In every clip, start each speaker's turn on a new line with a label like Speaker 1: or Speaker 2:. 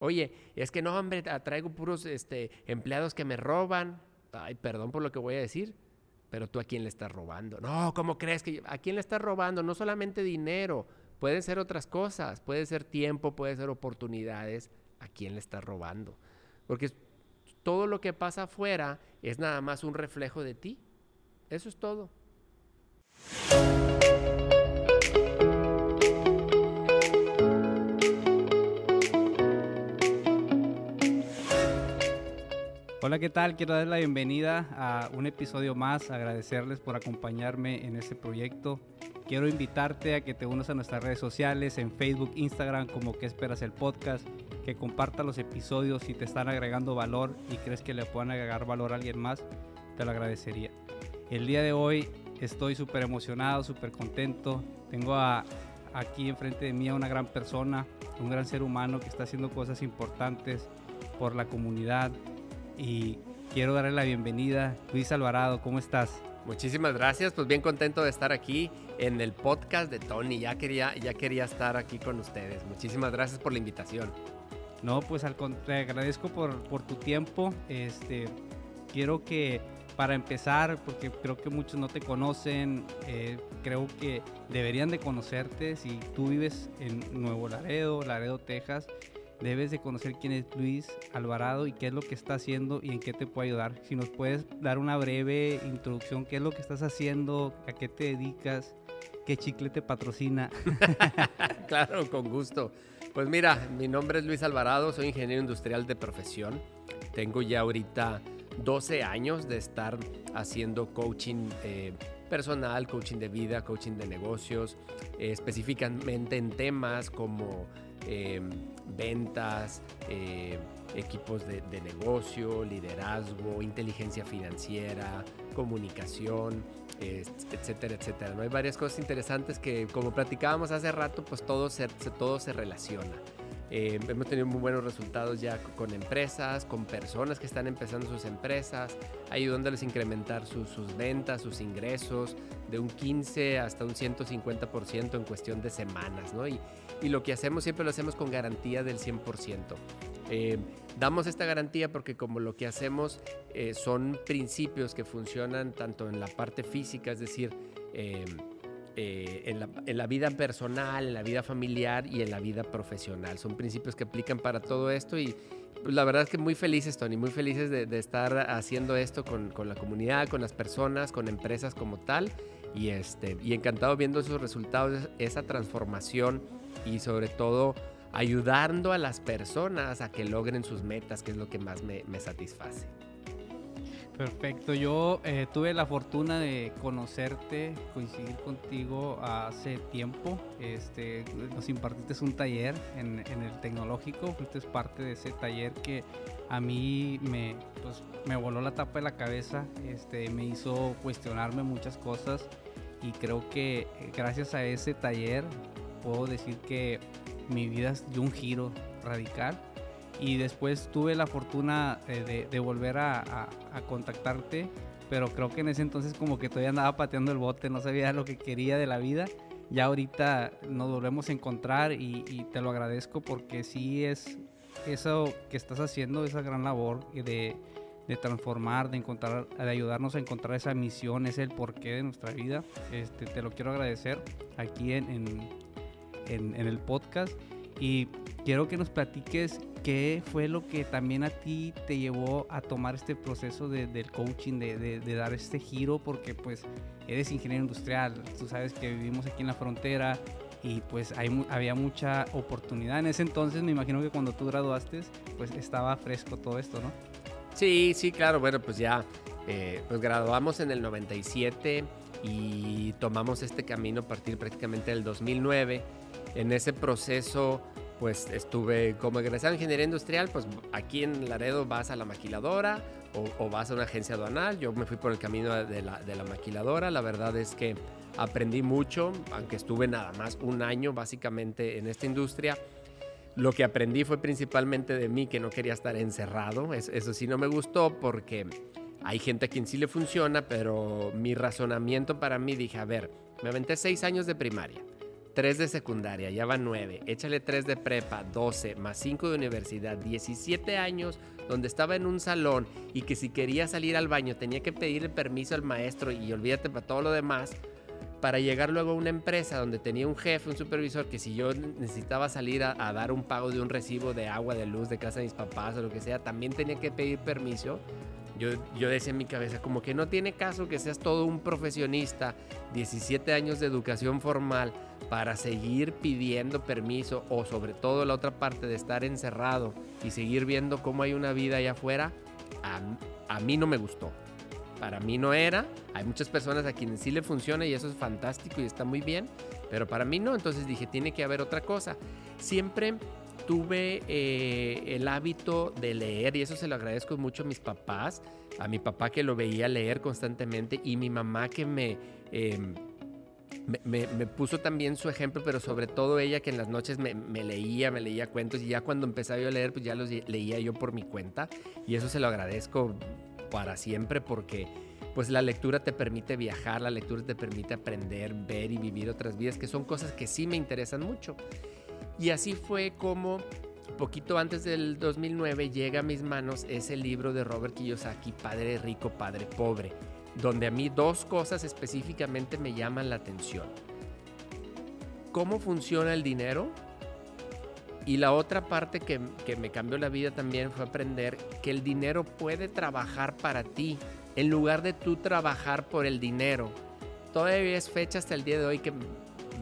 Speaker 1: Oye, es que no, hombre, traigo puros este, empleados que me roban. Ay, perdón por lo que voy a decir, pero tú a quién le estás robando. No, ¿cómo crees que a quién le estás robando? No solamente dinero, pueden ser otras cosas, puede ser tiempo, puede ser oportunidades. ¿A quién le estás robando? Porque todo lo que pasa afuera es nada más un reflejo de ti. Eso es todo.
Speaker 2: Hola, ¿qué tal? Quiero dar la bienvenida a un episodio más, agradecerles por acompañarme en este proyecto. Quiero invitarte a que te unas a nuestras redes sociales, en Facebook, Instagram, como que esperas el podcast, que compartas los episodios si te están agregando valor y crees que le puedan agregar valor a alguien más, te lo agradecería. El día de hoy estoy súper emocionado, súper contento. Tengo aquí enfrente de mí a una gran persona, un gran ser humano que está haciendo cosas importantes por la comunidad, y quiero darle la bienvenida. Luis Alvarado, ¿cómo estás?
Speaker 1: Muchísimas gracias, pues bien contento de estar aquí en el podcast de Tony. Ya quería, ya quería estar aquí con ustedes. Muchísimas gracias por la invitación.
Speaker 2: No, pues al te agradezco por, por tu tiempo. Este, quiero que para empezar, porque creo que muchos no te conocen, eh, creo que deberían de conocerte si tú vives en Nuevo Laredo, Laredo, Texas debes de conocer quién es Luis Alvarado y qué es lo que está haciendo y en qué te puede ayudar. Si nos puedes dar una breve introducción, qué es lo que estás haciendo, a qué te dedicas, qué chicle te patrocina.
Speaker 1: claro, con gusto. Pues mira, mi nombre es Luis Alvarado, soy ingeniero industrial de profesión. Tengo ya ahorita 12 años de estar haciendo coaching eh, personal, coaching de vida, coaching de negocios, eh, específicamente en temas como Em, ventas, eh, equipos de, negocio, liderazgo, inteligencia financiera, comunicación, etcétera, etcétera. ¿no? Hay varias cosas interesantes que, como platicábamos hace rato, pues todo se, todo se relaciona. Eh, hemos tenido muy buenos resultados ya con empresas, con personas que están empezando sus empresas, ayudándoles a incrementar sus, ventas, sus ingresos de un 15 hasta un 150% en cuestión de semanas, ¿no? Y, y, lo que hacemos siempre lo hacemos con garantía del 100%. Eh, damos esta garantía porque como lo que hacemos eh, son principios que funcionan tanto en la parte física, es decir, eh, en, la, vida personal, en la vida familiar y en la vida profesional. Son principios que aplican para todo esto y pues, la verdad es que muy felices, Tony, muy felices de, estar haciendo esto con, la comunidad, con las personas, con empresas como tal y, este, y encantado viendo esos resultados, esa transformación y sobre todo ayudando a las personas a que logren sus metas, que es lo que más me satisface.
Speaker 2: Perfecto, yo eh, tuve la fortuna de conocerte, coincidir contigo hace tiempo. Este, nos impartiste un taller en, el tecnológico, fuiste parte de ese taller que a mí me, pues, me voló la tapa de la cabeza, este, me hizo cuestionarme muchas cosas y creo que eh, gracias a ese taller puedo decir que mi vida dio un giro radical y después tuve la fortuna eh, de, volver a, contactarte, pero creo que en ese entonces como que todavía andaba pateando el bote, no sabía lo que quería de la vida. Ya ahorita nos volvemos a encontrar y, te lo agradezco porque sí es eso que estás haciendo, esa gran labor de, transformar, de encontrar, de ayudarnos a encontrar esa misión, es el porqué de nuestra vida. Este, te lo quiero agradecer aquí en, en, en el podcast y quiero que nos platiques ¿Qué fue lo que también a ti te llevó a tomar este proceso del coaching, de, dar este giro? Porque pues eres ingeniero industrial, tú sabes que vivimos aquí en la frontera y pues hay, había mucha oportunidad. En ese entonces me imagino que cuando tú graduaste pues estaba fresco todo esto, ¿no?
Speaker 1: Sí, sí, claro, bueno, pues ya eh, pues graduamos en el 97 y tomamos este camino a partir prácticamente del 2009. En ese proceso pues estuve como egresado en ingeniería industrial, pues aquí en Laredo vas a la maquiladora o, vas a una agencia aduanal. Yo me fui por el camino de la, de la, maquiladora. La verdad es que aprendí mucho, aunque estuve nada más un año básicamente en esta industria. Lo que aprendí fue principalmente de mí que no quería estar encerrado. Eso, sí no me gustó porque hay gente a quien sí le funciona, pero mi razonamiento para mí dije, a ver, me aventé seis años de primaria 3 de secundaria, ya van 9, échale 3 de prepa, 12, más 5 de universidad, 17 años donde estaba en un salón y que si quería salir al baño tenía que pedirle permiso al maestro y olvídate para todo lo demás, para llegar luego a una empresa donde tenía un jefe, un supervisor, que si yo necesitaba salir a, dar un pago de un recibo de agua, de luz, de casa de mis papás o lo que sea, también tenía que pedir permiso. Yo, yo decía en mi cabeza, como que no tiene caso que seas todo un profesionista, 17 años de educación formal, para seguir pidiendo permiso o sobre todo la otra parte de estar encerrado y seguir viendo cómo hay una vida allá afuera, a, a mí no me gustó. Para mí no era. Hay muchas personas a quienes sí le funciona y eso es fantástico y está muy bien. Pero para mí no. Entonces dije, tiene que haber otra cosa. Siempre tuve eh, el hábito de leer y eso se lo agradezco mucho a mis papás. A mi papá que lo veía leer constantemente y mi mamá que me... Em, me, puso también su ejemplo, pero sobre todo ella que en las noches me, me, leía, me leía cuentos y ya cuando empezaba yo a leer, pues ya los leía yo por mi cuenta y eso se lo agradezco para siempre porque pues la lectura te permite viajar, la lectura te permite aprender, ver y vivir otras vidas, que son cosas que sí me interesan mucho. Y así fue como poquito antes del 2009 llega a mis manos ese libro de Robert Kiyosaki, Padre Rico, Padre Pobre, donde a mí dos cosas específicamente me llaman la atención. ¿Cómo funciona el dinero? Y la otra parte que, me cambió la vida también fue aprender que el dinero puede trabajar para ti en lugar de tú trabajar por el dinero. Todavía es fecha hasta el día de hoy que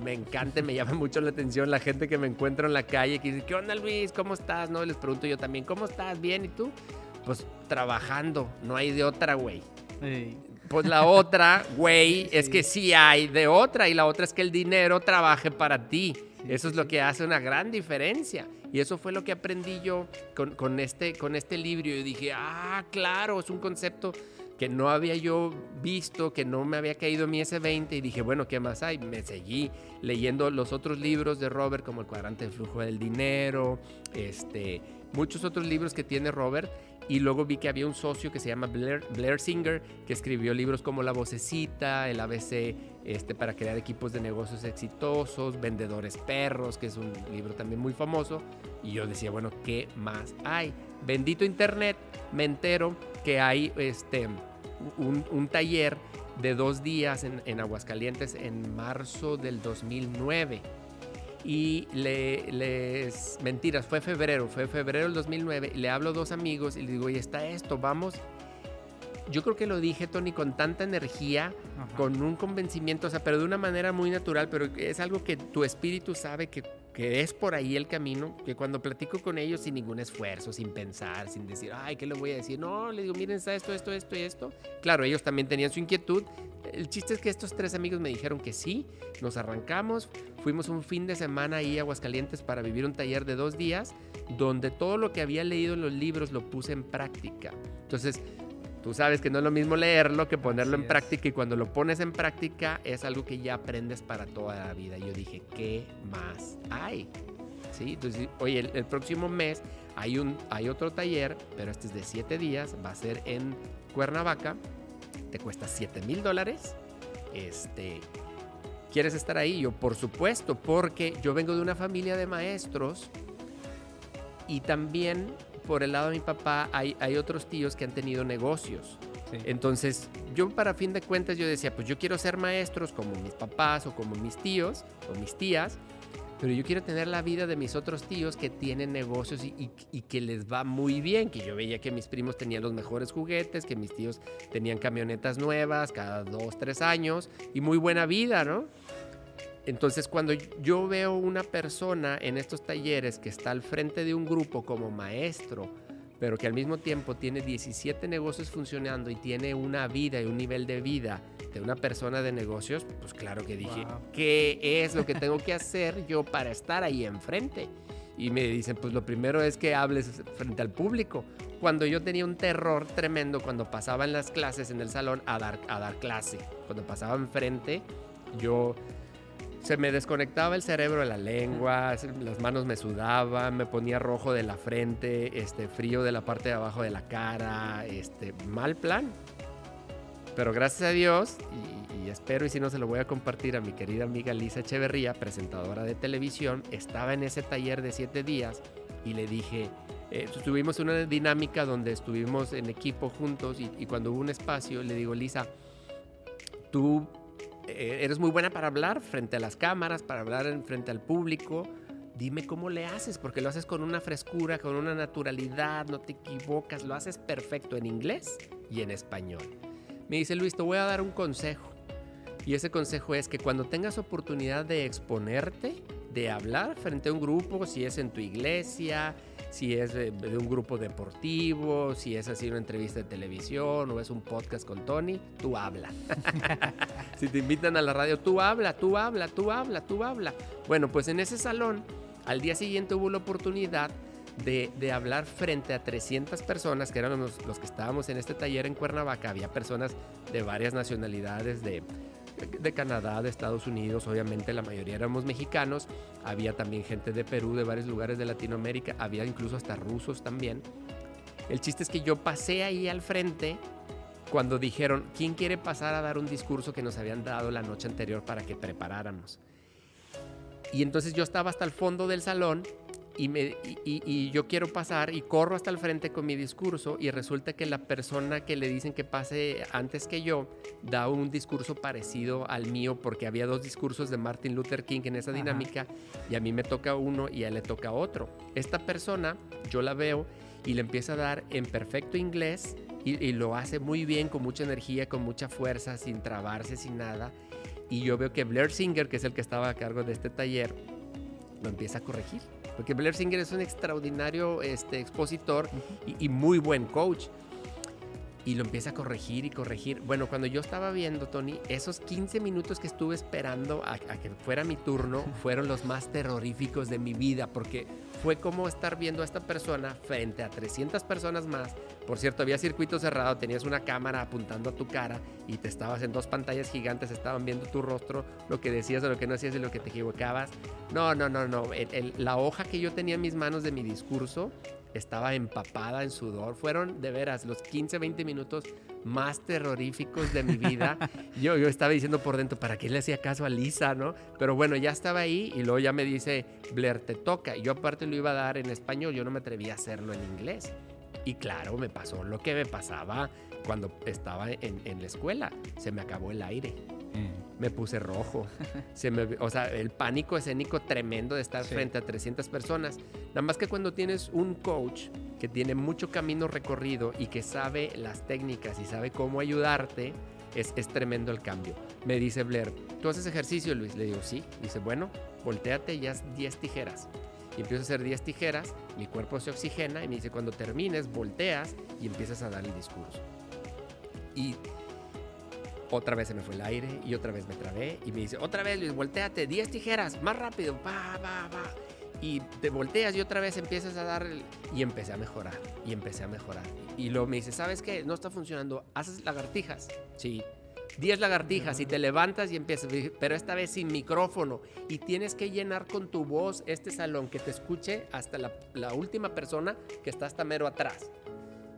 Speaker 1: me encanta, me llama mucho la atención la gente que me encuentro en la calle que dice, ¿qué onda Luis? ¿Cómo estás? No, les pregunto yo también, ¿cómo estás? ¿Bien? ¿Y tú? Pues trabajando, no hay de otra, güey. Pues la otra, güey, es que sí hay de otra y la otra es que el dinero trabaje para ti. Eso es lo que hace una gran diferencia. Y eso fue lo que aprendí yo con, este, con este libro. Y dije, ah, claro, es un concepto que no había yo visto, que no me había caído mi S20 y dije, bueno, ¿qué más hay? Me seguí leyendo los otros libros de Robert, como El cuadrante del flujo del dinero, este, muchos otros libros que tiene Robert y luego vi que había un socio que se llama Blair, Blair Singer, que escribió libros como La Vocecita, el ABC este, para crear equipos de negocios exitosos, Vendedores Perros, que es un libro también muy famoso. Y yo decía, bueno, ¿qué más hay? Bendito Internet, me entero que hay este, un, taller de dos días en, en Aguascalientes en marzo del 2009 y le, les, mentiras, fue febrero, fue febrero del 2009, le hablo a dos amigos y le digo, oye, está esto, vamos. Yo creo que lo dije, Tony, con tanta energía, con un convencimiento, o sea, pero de una manera muy natural, pero es algo que tu espíritu sabe que que es por ahí el camino, que cuando platico con ellos sin ningún esfuerzo, sin pensar, sin decir, ay, ¿qué le voy a decir? No, les digo, miren, está esto, esto, esto y esto. Claro, ellos también tenían su inquietud. El chiste es que estos tres amigos me dijeron que sí, nos arrancamos, fuimos un fin de semana ahí a Aguascalientes para vivir un taller de dos días, donde todo lo que había leído en los libros lo puse en práctica. Entonces, Tú sabes que no es lo mismo leerlo que ponerlo en práctica y cuando lo pones en práctica es algo que ya aprendes para toda la vida. Yo dije, ¿qué más hay? ¿Sí? Entonces, oye, el, próximo mes hay, un, hay otro taller, pero este es de siete días, va a ser en Cuernavaca, te cuesta 7 mil dólares. Este, ¿Quieres estar ahí? Yo, por supuesto, porque yo vengo de una familia de maestros y también por el lado de mi papá hay, hay otros tíos que han tenido negocios. Entonces, yo para fin de cuentas yo decía, pues yo quiero ser maestros como mis papás o como mis tíos o mis tías, pero yo quiero tener la vida de mis otros tíos que tienen negocios y, y, que les va muy bien, que yo veía que mis primos tenían los mejores juguetes, que mis tíos tenían camionetas nuevas cada dos, tres años y muy buena vida, ¿no? Entonces, cuando yo veo una persona en estos talleres que está al frente de un grupo como maestro, pero que al mismo tiempo tiene 17 negocios funcionando y tiene una vida y un nivel de vida de una persona de negocios, pues claro que dije, ¿qué es lo que tengo que hacer yo para estar ahí enfrente? Y me dicen, pues lo primero es que hables frente al público. Cuando yo tenía un terror tremendo cuando pasaba en las clases en el salón a dar, a dar clase, cuando pasaba enfrente, yo se me desconectaba el cerebro de la lengua, las manos me sudaban, me ponía rojo de la frente, este, frío de la parte de abajo de la cara, este, mal plan. pero gracias a Dios, y, espero, y si no se lo voy a compartir a mi querida amiga Lisa Echeverría, presentadora de televisión, estaba en ese taller de siete días y le dije, eh, tuvimos una dinámica donde estuvimos en equipo juntos y, cuando hubo un espacio le digo, Lisa, tú eres muy buena para hablar frente a las cámaras, para hablar en, frente al público. Dime cómo le haces, porque lo haces con una frescura, con una naturalidad, no te equivocas, lo haces perfecto en inglés y en español. Me dice Luis, te voy a dar un consejo. Y ese consejo es que cuando tengas oportunidad de exponerte, de hablar frente a un grupo, si es en tu iglesia, si es de, un grupo deportivo, si es así una entrevista de televisión o es un podcast con Tony, tú habla. si te invitan a la radio, tú habla, tú habla, tú habla, tú habla. Bueno, pues en ese salón, al día siguiente hubo la oportunidad de, hablar frente a 300 personas, que eran los, los que estábamos en este taller en Cuernavaca. Había personas de varias nacionalidades, de de Canadá, de Estados Unidos, obviamente la mayoría éramos mexicanos, había también gente de Perú, de varios lugares de Latinoamérica, había incluso hasta rusos también. El chiste es que yo pasé ahí al frente cuando dijeron, ¿quién quiere pasar a dar un discurso que nos habían dado la noche anterior para que preparáramos? Y entonces yo estaba hasta el fondo del salón y, me, y, yo quiero pasar y corro hasta el frente con mi discurso y resulta que la persona que le dicen que pase antes que yo da un discurso parecido al mío porque había dos discursos de Martin Luther King en esa dinámica y a mí me toca uno y a él le toca otro. Esta persona yo la veo y le empieza a dar en perfecto inglés y, y lo hace muy bien, con mucha energía, con mucha fuerza, sin trabarse, sin nada. Y yo veo que Blair Singer, que es el que estaba a cargo de este taller, lo empieza a corregir porque Blair Singer es un extraordinario este, expositor y, muy buen coach. Y lo empieza a corregir y corregir. Bueno, cuando yo estaba viendo, Tony, esos 15 minutos que estuve esperando a, que fuera mi turno fueron los más terroríficos de mi vida, porque fue como estar viendo a esta persona frente a 300 personas más. Por cierto, había circuito cerrado, tenías una cámara apuntando a tu cara y te estabas en dos pantallas gigantes, estaban viendo tu rostro, lo que decías o lo que no hacías y lo que te equivocabas. No, no, no, no. la hoja que yo tenía en mis manos de mi discurso estaba empapada en sudor. Fueron de veras los 15, 20 minutos más terroríficos de mi vida. yo, yo estaba diciendo por dentro, ¿para qué le hacía caso a Lisa, no? Pero bueno, ya estaba ahí y luego ya me dice, Blair, te toca. Y yo aparte lo iba a dar en español, yo no me atreví a hacerlo en inglés. Y claro, me pasó lo que me pasaba cuando estaba en, en la escuela. Se me acabó el aire. Mm. Me puse rojo. Se me, o sea, el pánico escénico tremendo de estar frente a 300 personas. Nada más que cuando tienes un coach que tiene mucho camino recorrido y que sabe las técnicas y sabe cómo ayudarte, es, es tremendo el cambio. Me dice Blair, ¿tú haces ejercicio, Luis? Le digo, sí. Dice, bueno, volteate y haz 10 tijeras. Y empiezo a hacer 10 tijeras, mi cuerpo se oxigena y me dice, cuando termines, volteas y empiezas a dar el discurso. Y otra vez se me fue el aire y otra vez me trabé y me dice, otra vez Luis, volteate, 10 tijeras, más rápido, va, va, va. Y te volteas y otra vez empiezas a dar y empecé a mejorar y empecé a mejorar. Y luego me dice, ¿sabes qué? No está funcionando, haces lagartijas. Sí. 10 lagartijas y te levantas y empiezas, pero esta vez sin micrófono y tienes que llenar con tu voz este salón que te escuche hasta la, la última persona que está hasta mero atrás.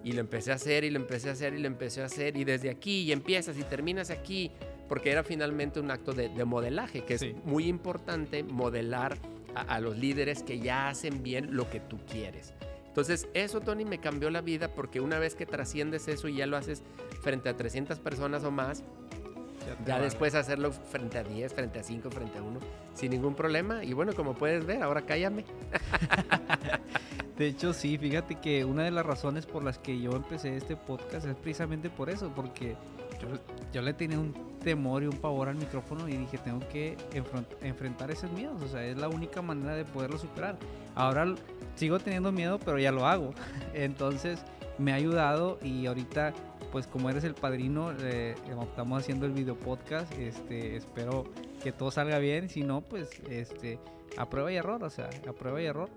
Speaker 1: Y lo empecé a hacer y lo empecé a hacer y lo empecé a hacer y desde aquí y empiezas y terminas aquí, porque era finalmente un acto de, modelaje, que es muy importante modelar a, los líderes que ya hacen bien lo que tú quieres. Entonces eso, Tony, me cambió la vida porque una vez que trasciendes eso y ya lo haces frente a 300 personas o más, ya, después hacerlo frente a 10, frente a 5, frente a 1, sin ningún problema. Y bueno, como puedes ver, ahora cállame.
Speaker 2: De hecho, sí, fíjate que una de las razones por las que yo empecé este podcast es precisamente por eso, porque yo, le tenía un temor y un pavor al micrófono y dije, tengo que enfrentar esos miedos, o sea, es la única manera de poderlo superar. Ahora sigo teniendo miedo, pero ya lo hago. Entonces, me ha ayudado y ahorita, pues como eres el padrino, eh, estamos haciendo el video podcast, este, espero que todo salga bien, si no, pues, este, a prueba y error, o sea, a prueba y error.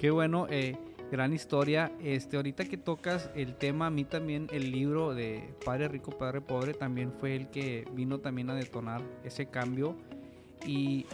Speaker 2: Qué bueno, eh, gran historia. Este, ahorita que tocas el tema, a mí también el libro de Padre Rico, Padre Pobre también fue el que vino también a detonar ese cambio. Y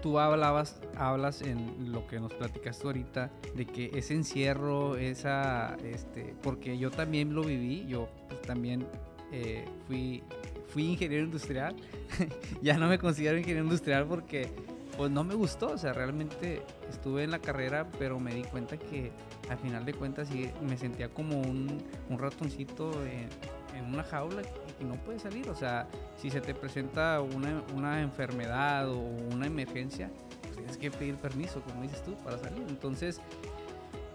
Speaker 2: tú hablabas, hablas en lo que nos platicaste ahorita de que ese encierro, esa, este, porque yo también lo viví, yo pues, también eh, fui, fui ingeniero industrial. ya no me considero ingeniero industrial porque pues no me gustó, o sea, realmente estuve en la carrera, pero me di cuenta que al final de cuentas sí me sentía como un, un ratoncito en, una jaula y no puede salir, o sea, si se te presenta una, una enfermedad o una emergencia, pues tienes que pedir permiso, como dices tú, para salir. Entonces,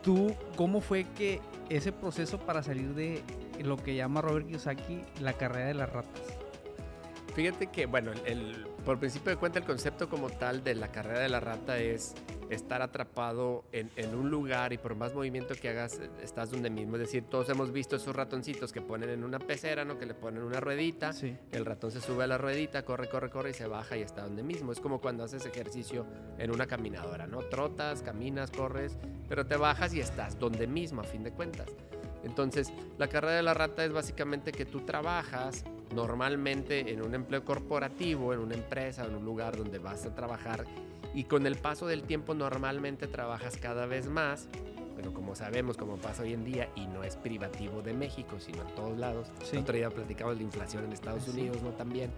Speaker 2: ¿tú cómo fue que ese proceso para salir de lo que llama Robert Kiyosaki la carrera de las ratas?
Speaker 1: Fíjate que, bueno, el, por principio de cuenta el concepto como tal de la carrera de la rata es estar atrapado en, en, un lugar y por más movimiento que hagas estás donde mismo. Es decir, todos hemos visto esos ratoncitos que ponen en una pecera, ¿no? Que le ponen una ruedita,
Speaker 2: Sí.
Speaker 1: el ratón se sube a la ruedita, corre, corre, corre y se baja y está donde mismo. Es como cuando haces ejercicio en una caminadora, ¿no? Trotas, caminas, corres, pero te bajas y estás donde mismo a fin de cuentas. Entonces, la carrera de la rata es básicamente que tú trabajas normalmente en un empleo corporativo, en una empresa, en un lugar donde vas a trabajar y con el paso del tiempo normalmente trabajas cada vez más, pero como sabemos, como pasa hoy en día, y no es privativo de México, sino en todos lados,
Speaker 2: Sí.
Speaker 1: el otro día platicamos de la inflación en Estados
Speaker 2: Sí.
Speaker 1: Unidos, ¿no? También.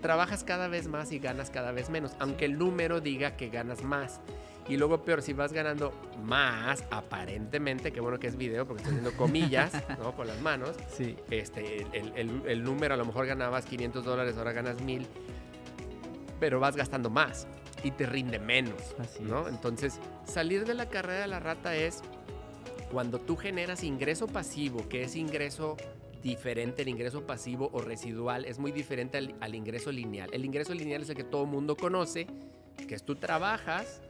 Speaker 1: Trabajas cada vez más y ganas cada vez menos, aunque el número diga que ganas más. Y luego peor, si vas ganando más, aparentemente, qué bueno que es video porque estoy haciendo comillas, ¿no? Con las manos.
Speaker 2: Sí.
Speaker 1: Este, el, el- el número, a lo mejor ganabas 500 dólares, ahora ganas 1000, pero vas gastando más y te rinde menos,
Speaker 2: Así
Speaker 1: ¿no?
Speaker 2: es.
Speaker 1: Entonces, salir de la carrera de la rata es cuando tú generas ingreso pasivo, que es ingreso diferente, el ingreso pasivo o residual es muy diferente al, al ingreso lineal. El ingreso lineal es el que todo mundo conoce, que es tú trabajas.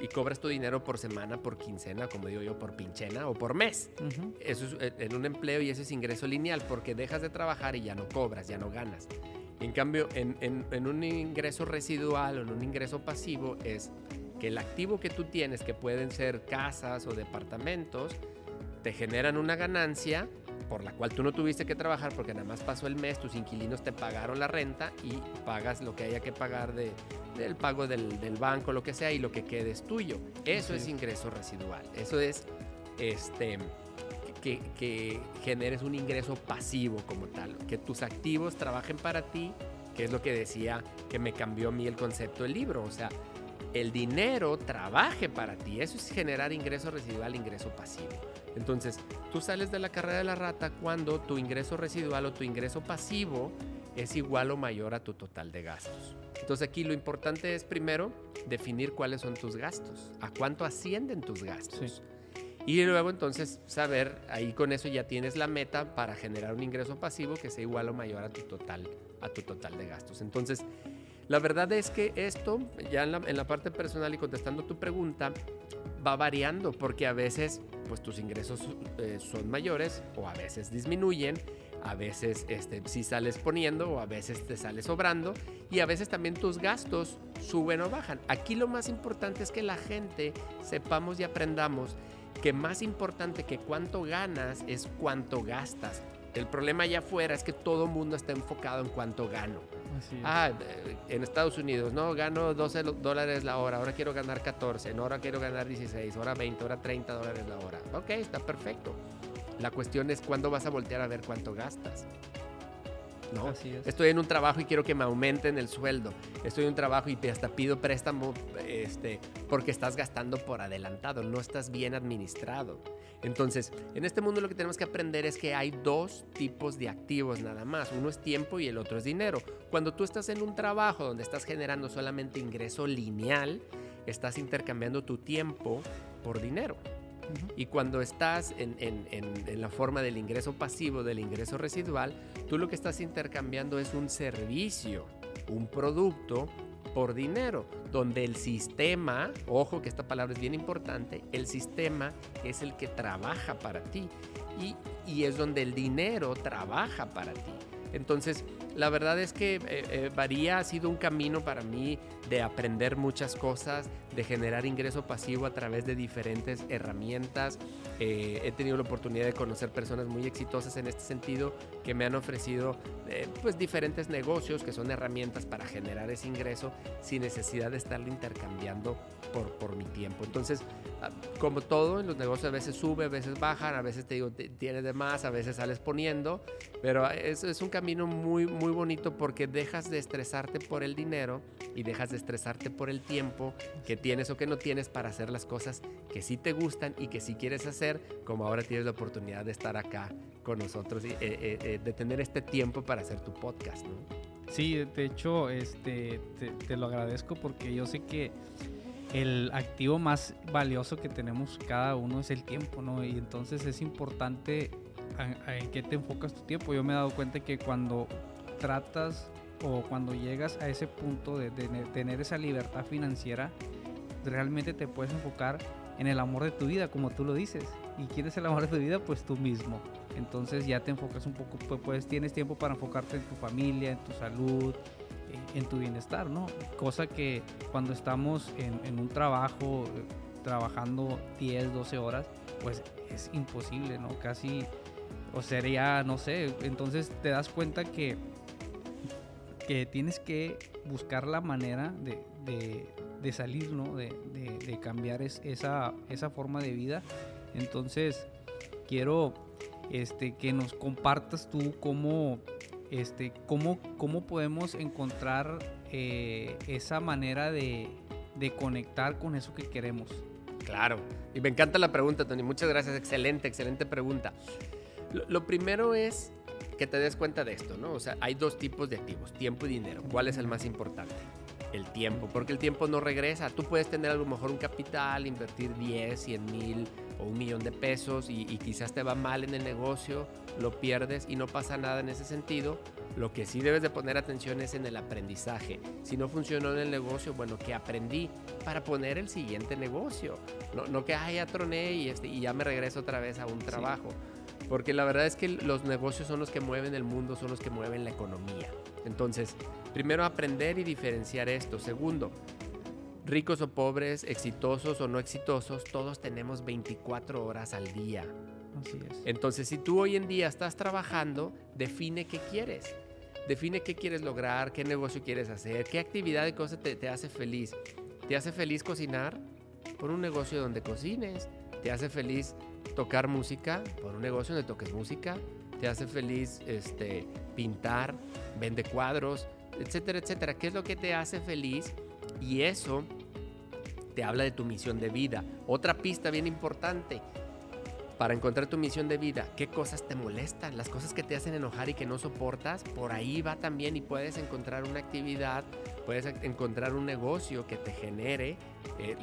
Speaker 1: Y cobras tu dinero por semana, por quincena, como digo yo, por pinchena o por mes. Eso es eh, en un empleo y ese es ingreso lineal porque dejas de trabajar y ya no cobras, ya no ganas. En cambio, en, en- en un ingreso residual o en un ingreso pasivo es que el activo que tú tienes, que pueden ser casas o departamentos, te generan una ganancia por la cual tú no tuviste que trabajar porque nada más pasó el mes, tus inquilinos te pagaron la renta y pagas lo que haya que pagar de, del pago del, del banco, lo que sea, y lo que quede es tuyo. Eso es. ingreso residual. Eso es este que, que generes un ingreso pasivo como tal, que tus activos trabajen para ti, que es lo que decía que me cambió a mí el concepto del libro, o sea, el dinero trabaje para ti, eso es generar ingreso residual, ingreso pasivo. Entonces, tú sales de la carrera de la rata cuando tu ingreso residual o tu ingreso pasivo es igual o mayor a tu total de gastos. Entonces aquí lo importante es primero definir cuáles son tus gastos, a cuánto ascienden tus gastos. Y luego entonces saber, ahí con eso ya tienes la meta para generar un ingreso pasivo que sea igual o mayor a tu total, a tu total de gastos. Entonces, la verdad es que esto, ya en la, en la parte personal y contestando tu pregunta, va variando porque a veces pues tus ingresos eh, son mayores o a veces disminuyen, a veces este, sí sales poniendo o a veces te sale sobrando y a veces también tus gastos suben o bajan. Aquí lo más importante es que la gente sepamos y aprendamos que más importante que cuánto ganas es cuánto gastas. El problema allá afuera es que todo el mundo está enfocado en cuánto gano.
Speaker 2: Así es.
Speaker 1: Ah, en Estados Unidos, no, gano 12 lo- dólares la hora, ahora quiero ganar 14, no, ahora quiero ganar 16, ahora 20, ahora 30 dólares la hora. Ok, está perfecto. La cuestión es cuándo vas a voltear a ver cuánto gastas. ¿No?
Speaker 2: Es.
Speaker 1: Estoy en un trabajo y quiero que me aumenten el sueldo. Estoy en un trabajo y hasta pido préstamo este, porque estás gastando por adelantado, no estás bien administrado. Entonces, en este mundo lo que tenemos que aprender es que hay dos tipos de activos nada más. Uno es tiempo y el otro es dinero. Cuando tú estás en un trabajo donde estás generando solamente ingreso lineal, estás intercambiando tu tiempo por dinero. Y cuando estás en, en- en- en la forma del ingreso pasivo, del ingreso residual, tú lo que estás intercambiando es un servicio, un producto por dinero, donde el sistema, ojo que esta palabra es bien importante, el sistema es el que trabaja para ti y, y es donde el dinero trabaja para ti. Entonces, la verdad es que eh, eh, varía, ha sido un camino para mí de aprender muchas cosas, de generar ingreso pasivo a través de diferentes herramientas. Eh, he tenido la oportunidad de conocer personas muy exitosas en este sentido que me han ofrecido pues diferentes negocios que son herramientas para generar ese ingreso sin necesidad de estarlo intercambiando por, por mi tiempo. Entonces, ah, como todo en los negocios a veces sube, a veces bajan, a veces te digo tienes de más, a veces sales poniendo, pero es, es un camino muy, muy bonito porque dejas de estresarte por el dinero y dejas de estresarte por el tiempo que tienes o que no tienes para hacer las cosas que sí te gustan y que sí quieres hacer, como ahora tienes la oportunidad de estar acá con nosotros y eh, eh, eh, de tener este tiempo para hacer tu podcast, ¿no?
Speaker 2: Sí, de hecho, este, te, te lo agradezco porque yo sé que el activo más valioso que tenemos cada uno es el tiempo, ¿no? Y entonces es importante en qué te enfocas tu tiempo. Yo me he dado cuenta que cuando tratas o cuando llegas a ese punto de, tener esa libertad financiera, realmente te puedes enfocar en el amor de tu vida, como tú lo dices. Y quieres el amor de tu vida, pues tú mismo. Entonces ya te enfocas un poco, pues, pues tienes tiempo para enfocarte en tu familia, en tu salud, en, tu bienestar, ¿no? Cosa que cuando estamos en, en un trabajo, trabajando 10, 12 horas, pues es imposible, ¿no? Casi, o sería, no sé, entonces te das cuenta que que tienes que buscar la manera de, salir, ¿no? De, cambiar esa, esa forma de vida. Entonces, quiero este, que nos compartas tú cómo, este, cómo, cómo podemos encontrar eh, esa manera de, conectar con eso que queremos.
Speaker 1: Claro, y me encanta la pregunta, Tony. Muchas gracias, excelente, excelente pregunta. lo primero es que te des cuenta de esto, ¿no? O sea, hay dos tipos de activos, tiempo y dinero. ¿Cuál es el más importante? El tiempo, porque el tiempo no regresa. Tú puedes tener a lo mejor un capital, invertir 10, 100 mil o un millón de pesos y, quizás te va mal en el negocio, lo pierdes y no pasa nada en ese sentido. Lo que sí debes de poner atención es en el aprendizaje. Si no funcionó en el negocio, bueno, ¿qué aprendí para poner el siguiente negocio? No, no que, ay, ya troné y, este, y ya me regreso otra vez a un trabajo. Porque la verdad es que los negocios son los que mueven el mundo, son los que mueven la economía. Entonces, primero aprender y diferenciar esto. Segundo, ricos o pobres, exitosos o no exitosos, todos tenemos 24 horas al día. Así es. Entonces, si tú hoy en día estás trabajando, define qué quieres. Define qué quieres lograr, qué negocio quieres hacer, qué actividad de cosas te, te hace feliz. ¿Te hace feliz cocinar? Por un negocio donde cocines. ¿Te hace feliz tocar música, por un negocio donde toques música, te hace feliz este, pintar, vende cuadros, etcétera, etcétera. ¿Qué es lo que te hace feliz? Y eso te habla de tu misión de vida. Otra pista bien importante, para encontrar tu misión de vida, qué cosas te molestan, las cosas que te hacen enojar y que no soportas, por ahí va también y puedes encontrar una actividad, puedes encontrar un negocio que te genere, eh,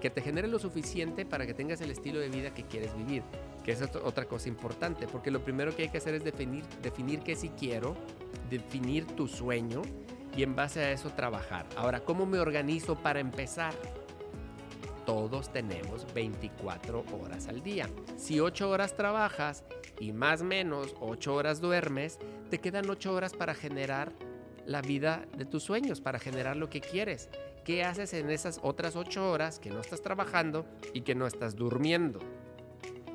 Speaker 1: que te genere lo suficiente para que tengas el estilo de vida que quieres vivir, que es otra cosa importante, porque lo primero que hay que hacer es definir, definir qué sí quiero, definir tu sueño y en base a eso trabajar. Ahora, ¿cómo me organizo para empezar? Todos tenemos 24 horas al día. Si 8 horas trabajas y más menos 8 horas duermes, te quedan 8 horas para generar la vida de tus sueños, para generar lo que quieres. ¿Qué haces en esas otras 8 horas que no estás trabajando y que no estás durmiendo?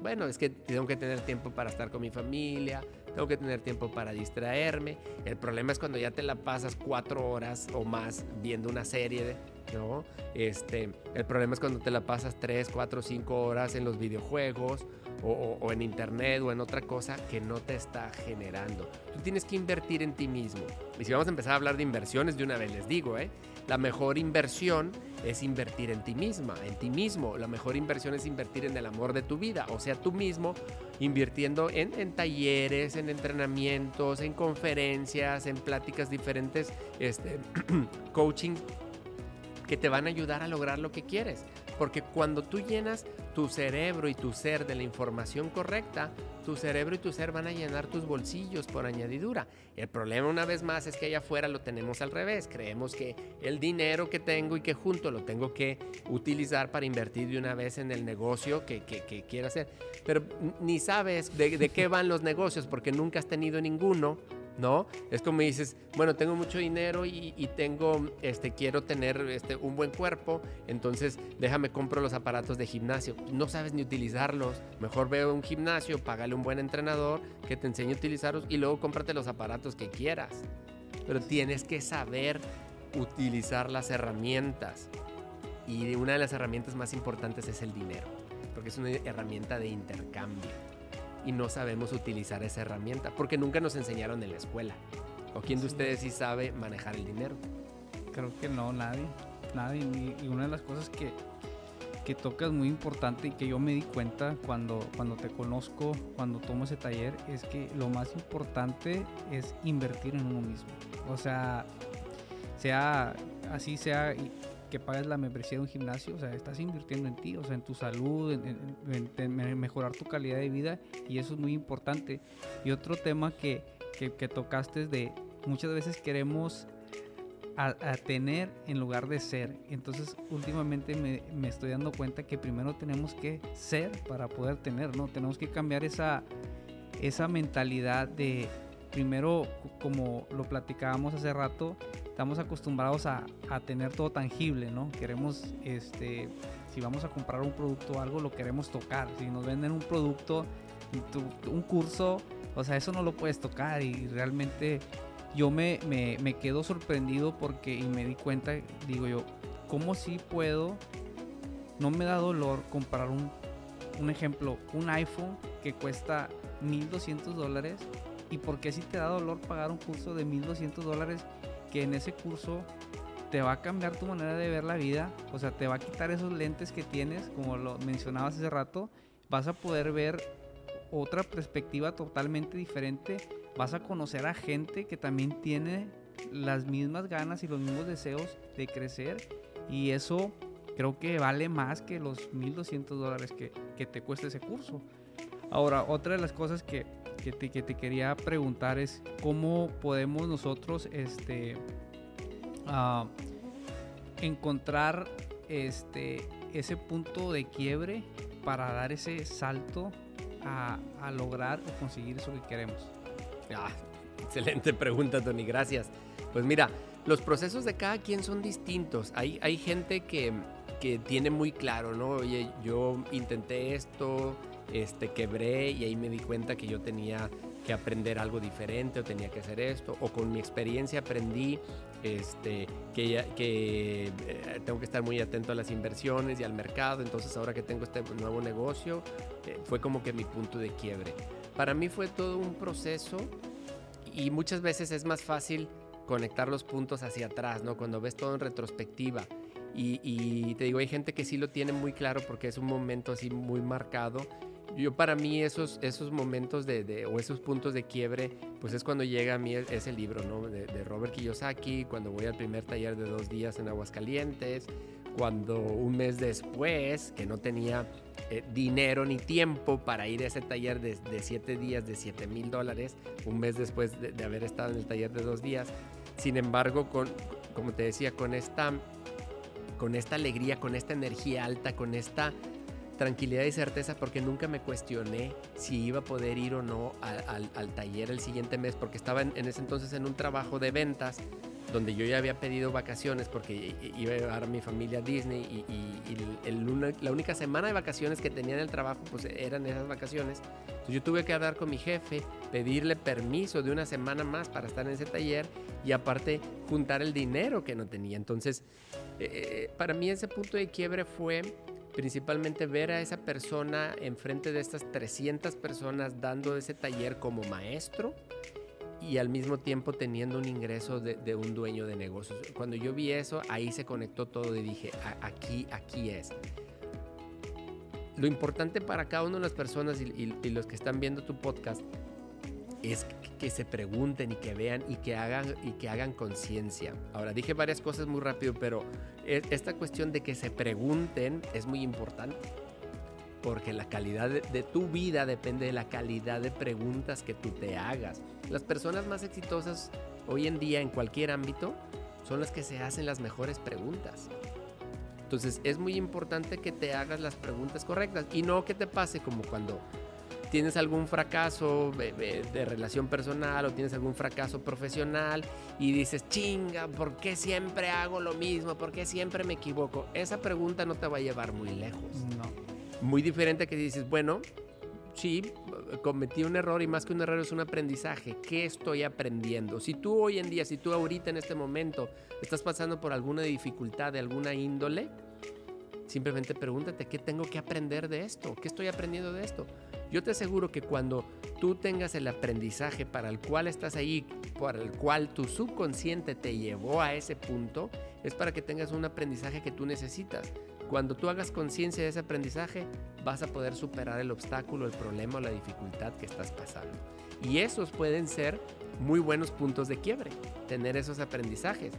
Speaker 1: Bueno, es que tengo que tener tiempo para estar con mi familia, tengo que tener tiempo para distraerme. El problema es cuando ya te la pasas cuatro horas o más viendo una serie de, ¿no? Este, el problema es cuando te la pasas 3, 4, 5 horas en los videojuegos o, en internet o en otra cosa que no te está generando. Tú tienes que invertir en ti mismo. Y si vamos a empezar a hablar de inversiones, de una vez les digo, ¿eh? la mejor inversión es invertir en ti misma, en ti mismo. La mejor inversión es invertir en el amor de tu vida, o sea, tú mismo invirtiendo en, en talleres, en entrenamientos, en conferencias, en pláticas diferentes, este, coaching que te van a ayudar a lograr lo que quieres. Porque cuando tú llenas tu cerebro y tu ser de la información correcta, tu cerebro y tu ser van a llenar tus bolsillos por añadidura. El problema una vez más es que allá afuera lo tenemos al revés. Creemos que el dinero que tengo y que junto lo tengo que utilizar para invertir de una vez en el negocio que, que, quiero hacer. Pero ni sabes de, de qué van los negocios porque nunca has tenido ninguno ¿no? Es como dices, bueno, tengo mucho dinero y, tengo, este, quiero tener este, un buen cuerpo, entonces déjame compro los aparatos de gimnasio. No sabes ni utilizarlos, mejor veo un gimnasio, págale un buen entrenador que te enseñe a utilizarlos y luego cómprate los aparatos que quieras. Pero tienes que saber utilizar las herramientas. Y una de las herramientas más importantes es el dinero, porque es una herramienta de intercambio y no sabemos utilizar esa herramienta porque nunca nos enseñaron en la escuela. ¿O quién de ustedes sí sabe manejar el dinero?
Speaker 2: Creo que no, nadie. Nadie. Y una de las cosas que, que tocas muy importante y que yo me di cuenta cuando, cuando te conozco, cuando tomo ese taller, es que lo más importante es invertir en uno mismo. O sea, sea así sea que pagues la membresía de un gimnasio, o sea, estás invirtiendo en ti, o sea, en tu salud, en, mejorar tu calidad de vida y eso es muy importante. Y otro tema que, que, tocaste es de muchas veces queremos a, tener en lugar de ser. Entonces, últimamente me, me, estoy dando cuenta que primero tenemos que ser para poder tener, ¿no? Tenemos que cambiar esa, esa mentalidad de primero, como lo platicábamos hace rato, estamos acostumbrados a, a, tener todo tangible, ¿no? Queremos, este, si vamos a comprar un producto o algo, lo queremos tocar. Si nos venden un producto, un curso, o sea, eso no lo puedes tocar y realmente yo me, me, quedo sorprendido porque y me di cuenta, digo yo, ¿cómo si puedo? No me da dolor comprar un, un ejemplo, un iPhone que cuesta 1200 dólares y por qué si te da dolor pagar un curso de 1200 dólares que en ese curso te va a cambiar tu manera de ver la vida, o sea, te va a quitar esos lentes que tienes, como lo mencionabas hace rato, vas a poder ver otra perspectiva totalmente diferente, vas a conocer a gente que también tiene las mismas ganas y los mismos deseos de crecer y eso creo que vale más que los 1200 dólares que, que te cuesta ese curso. Ahora, otra de las cosas que que te, quería preguntar es cómo podemos nosotros este, ah, encontrar este, ese punto de quiebre para dar ese salto a, lograr o conseguir eso que queremos.
Speaker 1: Ah, excelente pregunta, Tony, gracias. Pues mira, los procesos de cada quien son distintos. Hay, hay gente que, que tiene muy claro, ¿no? Oye, yo intenté esto, este, quebré y ahí me di cuenta que yo tenía que aprender algo diferente o tenía que hacer esto, o con mi experiencia aprendí este, que, que eh, tengo que estar muy atento a las inversiones y al mercado, entonces ahora que tengo este nuevo negocio, eh, fue como que mi punto de quiebre. Para mí fue todo un proceso y muchas veces es más fácil conectar los puntos hacia atrás, ¿no? Cuando ves todo en retrospectiva. Y, y, te digo, hay gente que sí lo tiene muy claro porque es un momento así muy marcado yo para mí esos, esos momentos de, o esos puntos de quiebre, pues es cuando llega a mí e, ese libro, ¿no? De, Robert Kiyosaki, cuando voy al primer taller de dos días en Aguascalientes, cuando un mes después, que no tenía eh, dinero ni tiempo para ir a ese taller de, siete días de siete mil dólares, un mes después de, haber estado en el taller de dos días. Sin embargo, con, como te decía, con esta, con esta alegría, con esta energía alta, con esta tranquilidad y certeza porque nunca me cuestioné si iba a poder ir o no al, taller el siguiente mes porque estaba en, ese entonces en un trabajo de ventas donde yo ya había pedido vacaciones porque iba a llevar a mi familia a Disney y, la única semana de vacaciones que tenía en el trabajo pues eran esas vacaciones. Entonces yo tuve que hablar con mi jefe, pedirle permiso de una semana más para estar en ese taller y aparte juntar el dinero que no tenía. Entonces eh, eh, para mí ese punto de quiebre fue principalmente ver a esa persona enfrente de estas 300 personas dando ese taller como maestro y al mismo tiempo teniendo un ingreso de, un dueño de negocios. Cuando yo vi eso, ahí se conectó todo y dije, aquí, aquí es. Lo importante para cada una de las personas y los que están viendo tu podcast es que se pregunten y que vean y que hagan y que hagan conciencia. Ahora dije varias cosas muy rápido, pero e, esta cuestión de que se pregunten es muy importante. Porque la calidad de, tu vida depende de la calidad de preguntas que tú te hagas. Las personas más exitosas hoy en día en cualquier ámbito son las que se hacen las mejores preguntas. Entonces es muy importante que te hagas las preguntas correctas y no que te pase como cuando tienes algún fracaso de, relación personal o tienes algún fracaso profesional y dices, chinga, ¿por qué siempre hago lo mismo? ¿Por qué siempre me equivoco? Esa pregunta no te va a llevar muy lejos.
Speaker 2: No.
Speaker 1: Muy diferente que dices, bueno, sí, cometí un error y más que un error es un aprendizaje. ¿Qué estoy aprendiendo? Si tú hoy en día, si tú ahorita en este momento estás pasando por alguna dificultad de alguna índole, simplemente pregúntate, ¿qué tengo que aprender de esto? ¿Qué estoy aprendiendo de esto? Yo te aseguro que cuando tú tengas el aprendizaje para el cual estás ahí, para el cual tu subconsciente te llevó a ese punto, es para que tengas un aprendizaje que tú necesitas. Cuando tú hagas conciencia de ese aprendizaje, vas a poder superar el obstáculo, el problema o la dificultad que estás pasando. Y esos pueden ser muy buenos puntos de quiebre, tener esos aprendizajes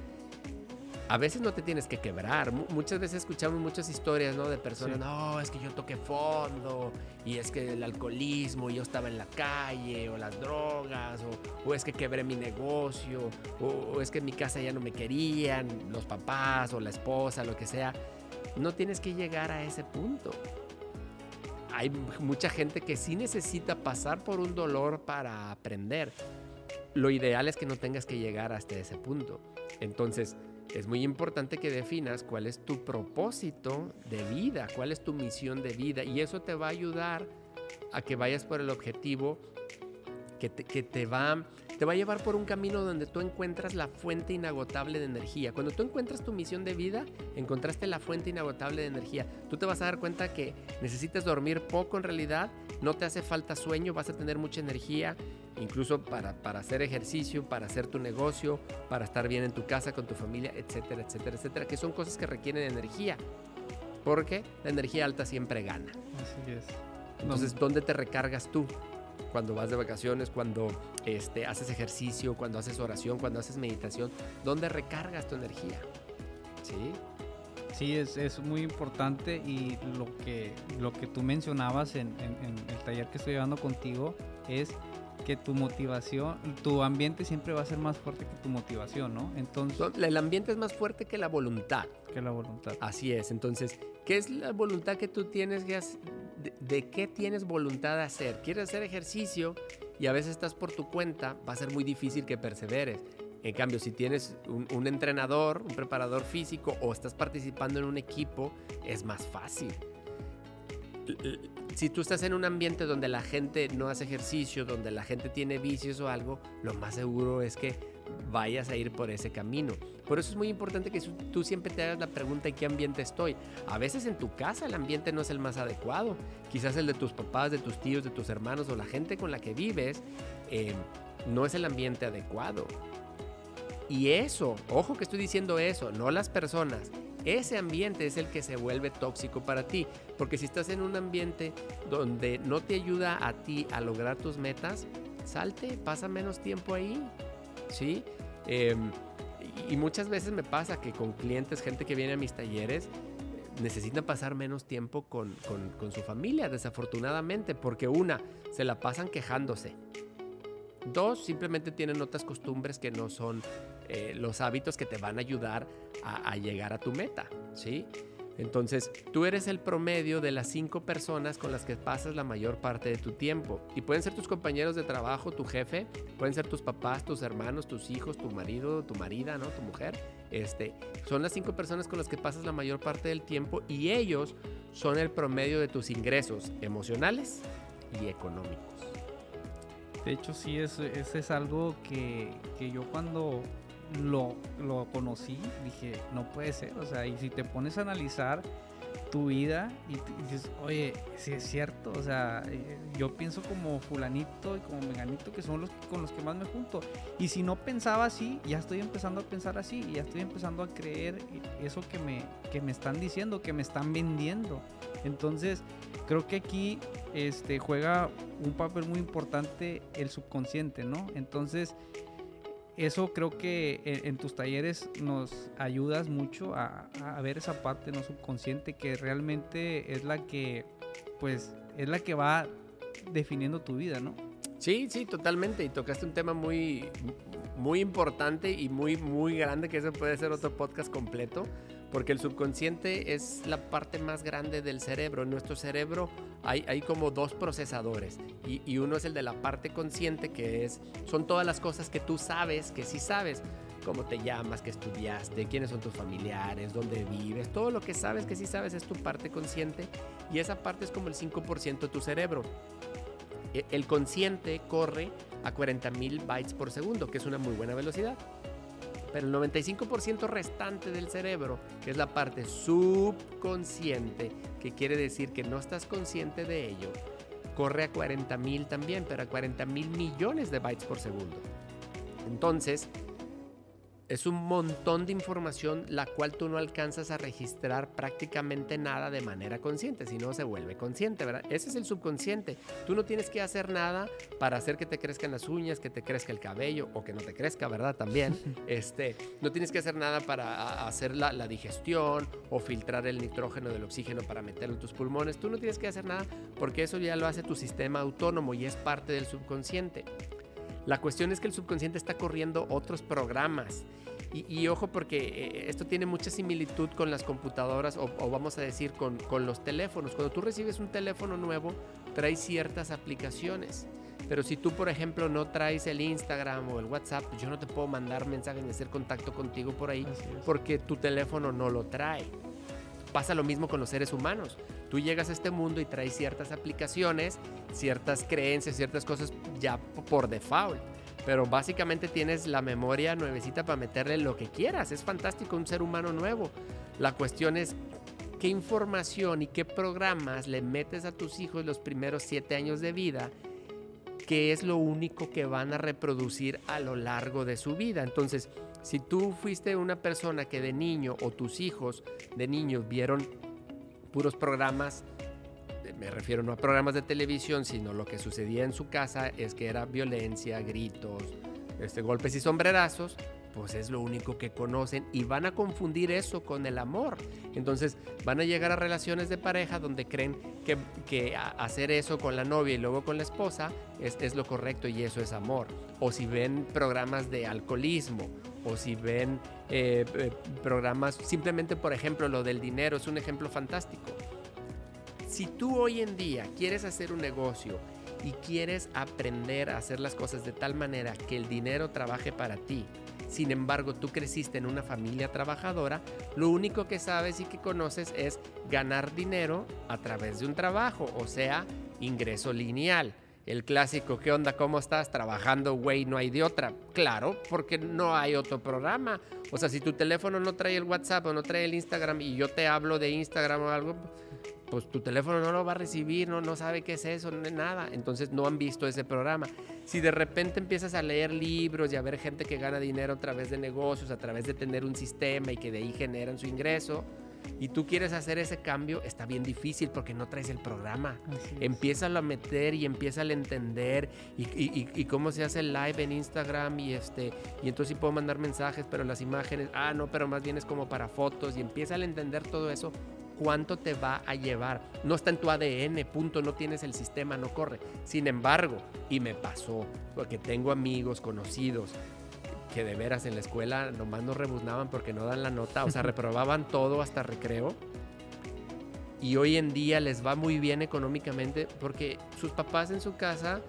Speaker 1: a veces no te tienes que quebrar. muchas veces escuchamos muchas historias, ¿no? De personas, no, es que yo toqué fondo, y es que el alcoholismo, yo estaba en la calle, o las drogas, o, es que quebré mi negocio, o, es que en mi casa ya no me querían, los papás, o la esposa, lo que sea. No tienes que llegar a ese punto. Hay mucha gente que sí necesita pasar por un dolor para aprender. Lo ideal es que no tengas que llegar hasta ese punto. Entonces, es muy importante que definas cuál es tu propósito de vida, cuál es tu misión de vida y eso te va a ayudar a que vayas por el objetivo que te, va, te va a llevar por un camino donde tú encuentras la fuente inagotable de energía. Cuando tú encuentras tu misión de vida, encontraste la fuente inagotable de energía. Tú te vas a dar cuenta que necesitas dormir poco en realidad, no te hace falta sueño, vas a tener mucha energía, incluso para, para hacer ejercicio, para hacer tu negocio, para estar bien en tu casa, con tu familia, etcétera, etcétera, etcétera, que son cosas que requieren energía. Porque la energía alta siempre gana.
Speaker 2: Así es.
Speaker 1: Entonces, ¿dónde te recargas tú? Cuando vas de vacaciones, cuando este, haces ejercicio, cuando haces oración, cuando haces meditación, ¿dónde recargas tu energía? ¿Sí?
Speaker 2: Sí, es, es, muy importante y lo que, lo que tú mencionabas en, en, el taller que estoy llevando contigo es que tu motivación, tu ambiente siempre va a ser más fuerte que tu motivación, ¿no?
Speaker 1: Entonces... El ambiente es más fuerte que la voluntad.
Speaker 2: Que la voluntad.
Speaker 1: Así es. Entonces, ¿qué es la voluntad que tú tienes que hacer? De, qué tienes voluntad de hacer? ¿Quieres hacer ejercicio y a veces estás por tu cuenta? Va a ser muy difícil que perseveres. En cambio, si tienes un, entrenador, un preparador físico o estás participando en un equipo, es más fácil si tú estás en un ambiente donde la gente no hace ejercicio, donde la gente tiene vicios o algo, lo más seguro es que vayas a ir por ese camino. Por eso es muy importante que tú siempre te hagas la pregunta en qué ambiente estoy. A veces en tu casa el ambiente no es el más adecuado. Quizás el de tus papás, de tus tíos, de tus hermanos o la gente con la que vives eh, no es el ambiente adecuado. Y eso, ojo que estoy diciendo eso, no las personas ese ambiente es el que se vuelve tóxico para ti. Porque si estás en un ambiente donde no te ayuda a ti a lograr tus metas, salte, pasa menos tiempo ahí. ¿Sí? Em, y muchas veces me pasa que con clientes, gente que viene a mis talleres, necesitan pasar menos tiempo con, con su familia, desafortunadamente, porque una, se la pasan quejándose. Dos, simplemente tienen otras costumbres que no son eh, los hábitos que te van a ayudar a, llegar a tu meta, ¿sí? Entonces, tú eres el promedio de las cinco personas con las que pasas la mayor parte de tu tiempo. Y pueden ser tus compañeros de trabajo, tu jefe, pueden ser tus papás, tus hermanos, tus hijos, tu marido, tu marida, ¿no? Tu mujer. Este, son las cinco personas con las que pasas la mayor parte del tiempo y ellos son el promedio de tus ingresos emocionales y económicos.
Speaker 2: De hecho, sí, eso, es algo que, yo cuando lo, lo, conocí dije, no puede ser. O sea, y si te pones a analizar tu vida y, dices, oye, si es cierto. O sea, eh, yo pienso como fulanito y como meganito que son los con los que más me junto. Y si no pensaba así, ya estoy empezando a pensar así. Y ya estoy empezando a creer eso que me, que me están diciendo, que me están vendiendo. Entonces, creo que aquí este, juega un papel muy importante el subconsciente, ¿no? Entonces, eso creo que en, tus talleres nos ayudas mucho a, ver esa parte no subconsciente que realmente es la que, pues, es la que va definiendo tu vida, ¿no?
Speaker 1: Sí, sí, totalmente. Y tocaste un tema muy, muy importante y muy, muy grande, que eso puede ser otro podcast completo, porque el subconsciente es la parte más grande del cerebro. En nuestro cerebro hay, hay como dos procesadores y, uno es el de la parte consciente, que es, son todas las cosas que tú sabes, que sí sabes, cómo te llamas, qué estudiaste, quiénes son tus familiares, dónde vives, todo lo que sabes que sí sabes es tu parte consciente y esa parte es como el 5% de tu cerebro. E, el consciente corre a 40.000 bytes por segundo, que es una muy buena velocidad. Pero el 95% restante del cerebro, que es la parte subconsciente, que quiere decir que no estás consciente de ello, corre a 40.000 también, pero a 40.000 millones de bytes por segundo. Entonces, es un montón de información la cual tú no alcanzas a registrar prácticamente nada de manera consciente, si no se vuelve consciente, ¿verdad? Ese es el subconsciente. Tú no tienes que hacer nada para hacer que te crezcan las uñas, que te crezca el cabello o que no te crezca, ¿verdad? También. este, no tienes que hacer nada para hacer la, la digestión o filtrar el nitrógeno del oxígeno para meterlo en tus pulmones. Tú no tienes que hacer nada porque eso ya lo hace tu sistema autónomo y es parte del subconsciente. La cuestión es que el subconsciente está corriendo otros programas. Y, ojo porque eh, esto tiene mucha similitud con las computadoras o, vamos a decir con, con, los teléfonos. Cuando tú recibes un teléfono nuevo, trae ciertas aplicaciones. Pero si tú, por ejemplo, no traes el Instagram o el WhatsApp, yo no te puedo mandar mensajes ni hacer contacto contigo por ahí porque tu teléfono no lo trae. Pasa lo mismo con los seres humanos. Tú llegas a este mundo y traes ciertas aplicaciones, ciertas creencias, ciertas cosas ya por default. Pero básicamente tienes la memoria nuevecita para meterle lo que quieras. Es fantástico un ser humano nuevo. La cuestión es qué información y qué programas le metes a tus hijos los primeros siete años de vida, que es lo único que van a reproducir a lo largo de su vida. Entonces, si tú fuiste una persona que de niño o tus hijos de niños vieron puros programas, eh, me refiero no a programas de televisión, sino lo que sucedía en su casa es que era violencia, gritos, este, golpes y sombrerazos, pues es lo único que conocen y van a confundir eso con el amor. Entonces van a llegar a relaciones de pareja donde creen que, hacer eso con la novia y luego con la esposa es, es, lo correcto y eso es amor. O si ven programas de alcoholismo o si ven eh, eh, programas, simplemente por ejemplo lo del dinero es un ejemplo fantástico. Si tú hoy en día quieres hacer un negocio y quieres aprender a hacer las cosas de tal manera que el dinero trabaje para ti, sin embargo tú creciste en una familia trabajadora, lo único que sabes y que conoces es ganar dinero a través de un trabajo, o sea, ingreso lineal el clásico, ¿qué onda? ¿Cómo estás? Trabajando, güey, no hay de otra. Claro, porque no hay otro programa. O sea, si tu teléfono no trae el WhatsApp o no trae el Instagram y yo te hablo de Instagram o algo, pues tu teléfono no lo va a recibir, no, no sabe qué es eso, no, nada. Entonces no han visto ese programa. Si de repente empiezas a leer libros y a ver gente que gana dinero a través de negocios, a través de tener un sistema y que de ahí generan su ingreso, y tú quieres hacer ese cambio, está bien difícil porque no traes el programa. Empieza a meter y empieza a entender y, cómo se hace el live en Instagram y este y entonces sí puedo mandar mensajes, pero las imágenes, ah, no, pero más bien es como para fotos y empieza a entender todo eso. ¿Cuánto te va a llevar? No está en tu ADN, punto, no tienes el sistema, no corre. Sin embargo, y me pasó, porque tengo amigos, conocidos, que de veras en la escuela nomás no rebuznaban porque no dan la nota, o sea, reprobaban todo hasta recreo. Y hoy en día les va muy bien económicamente porque sus papás en su casa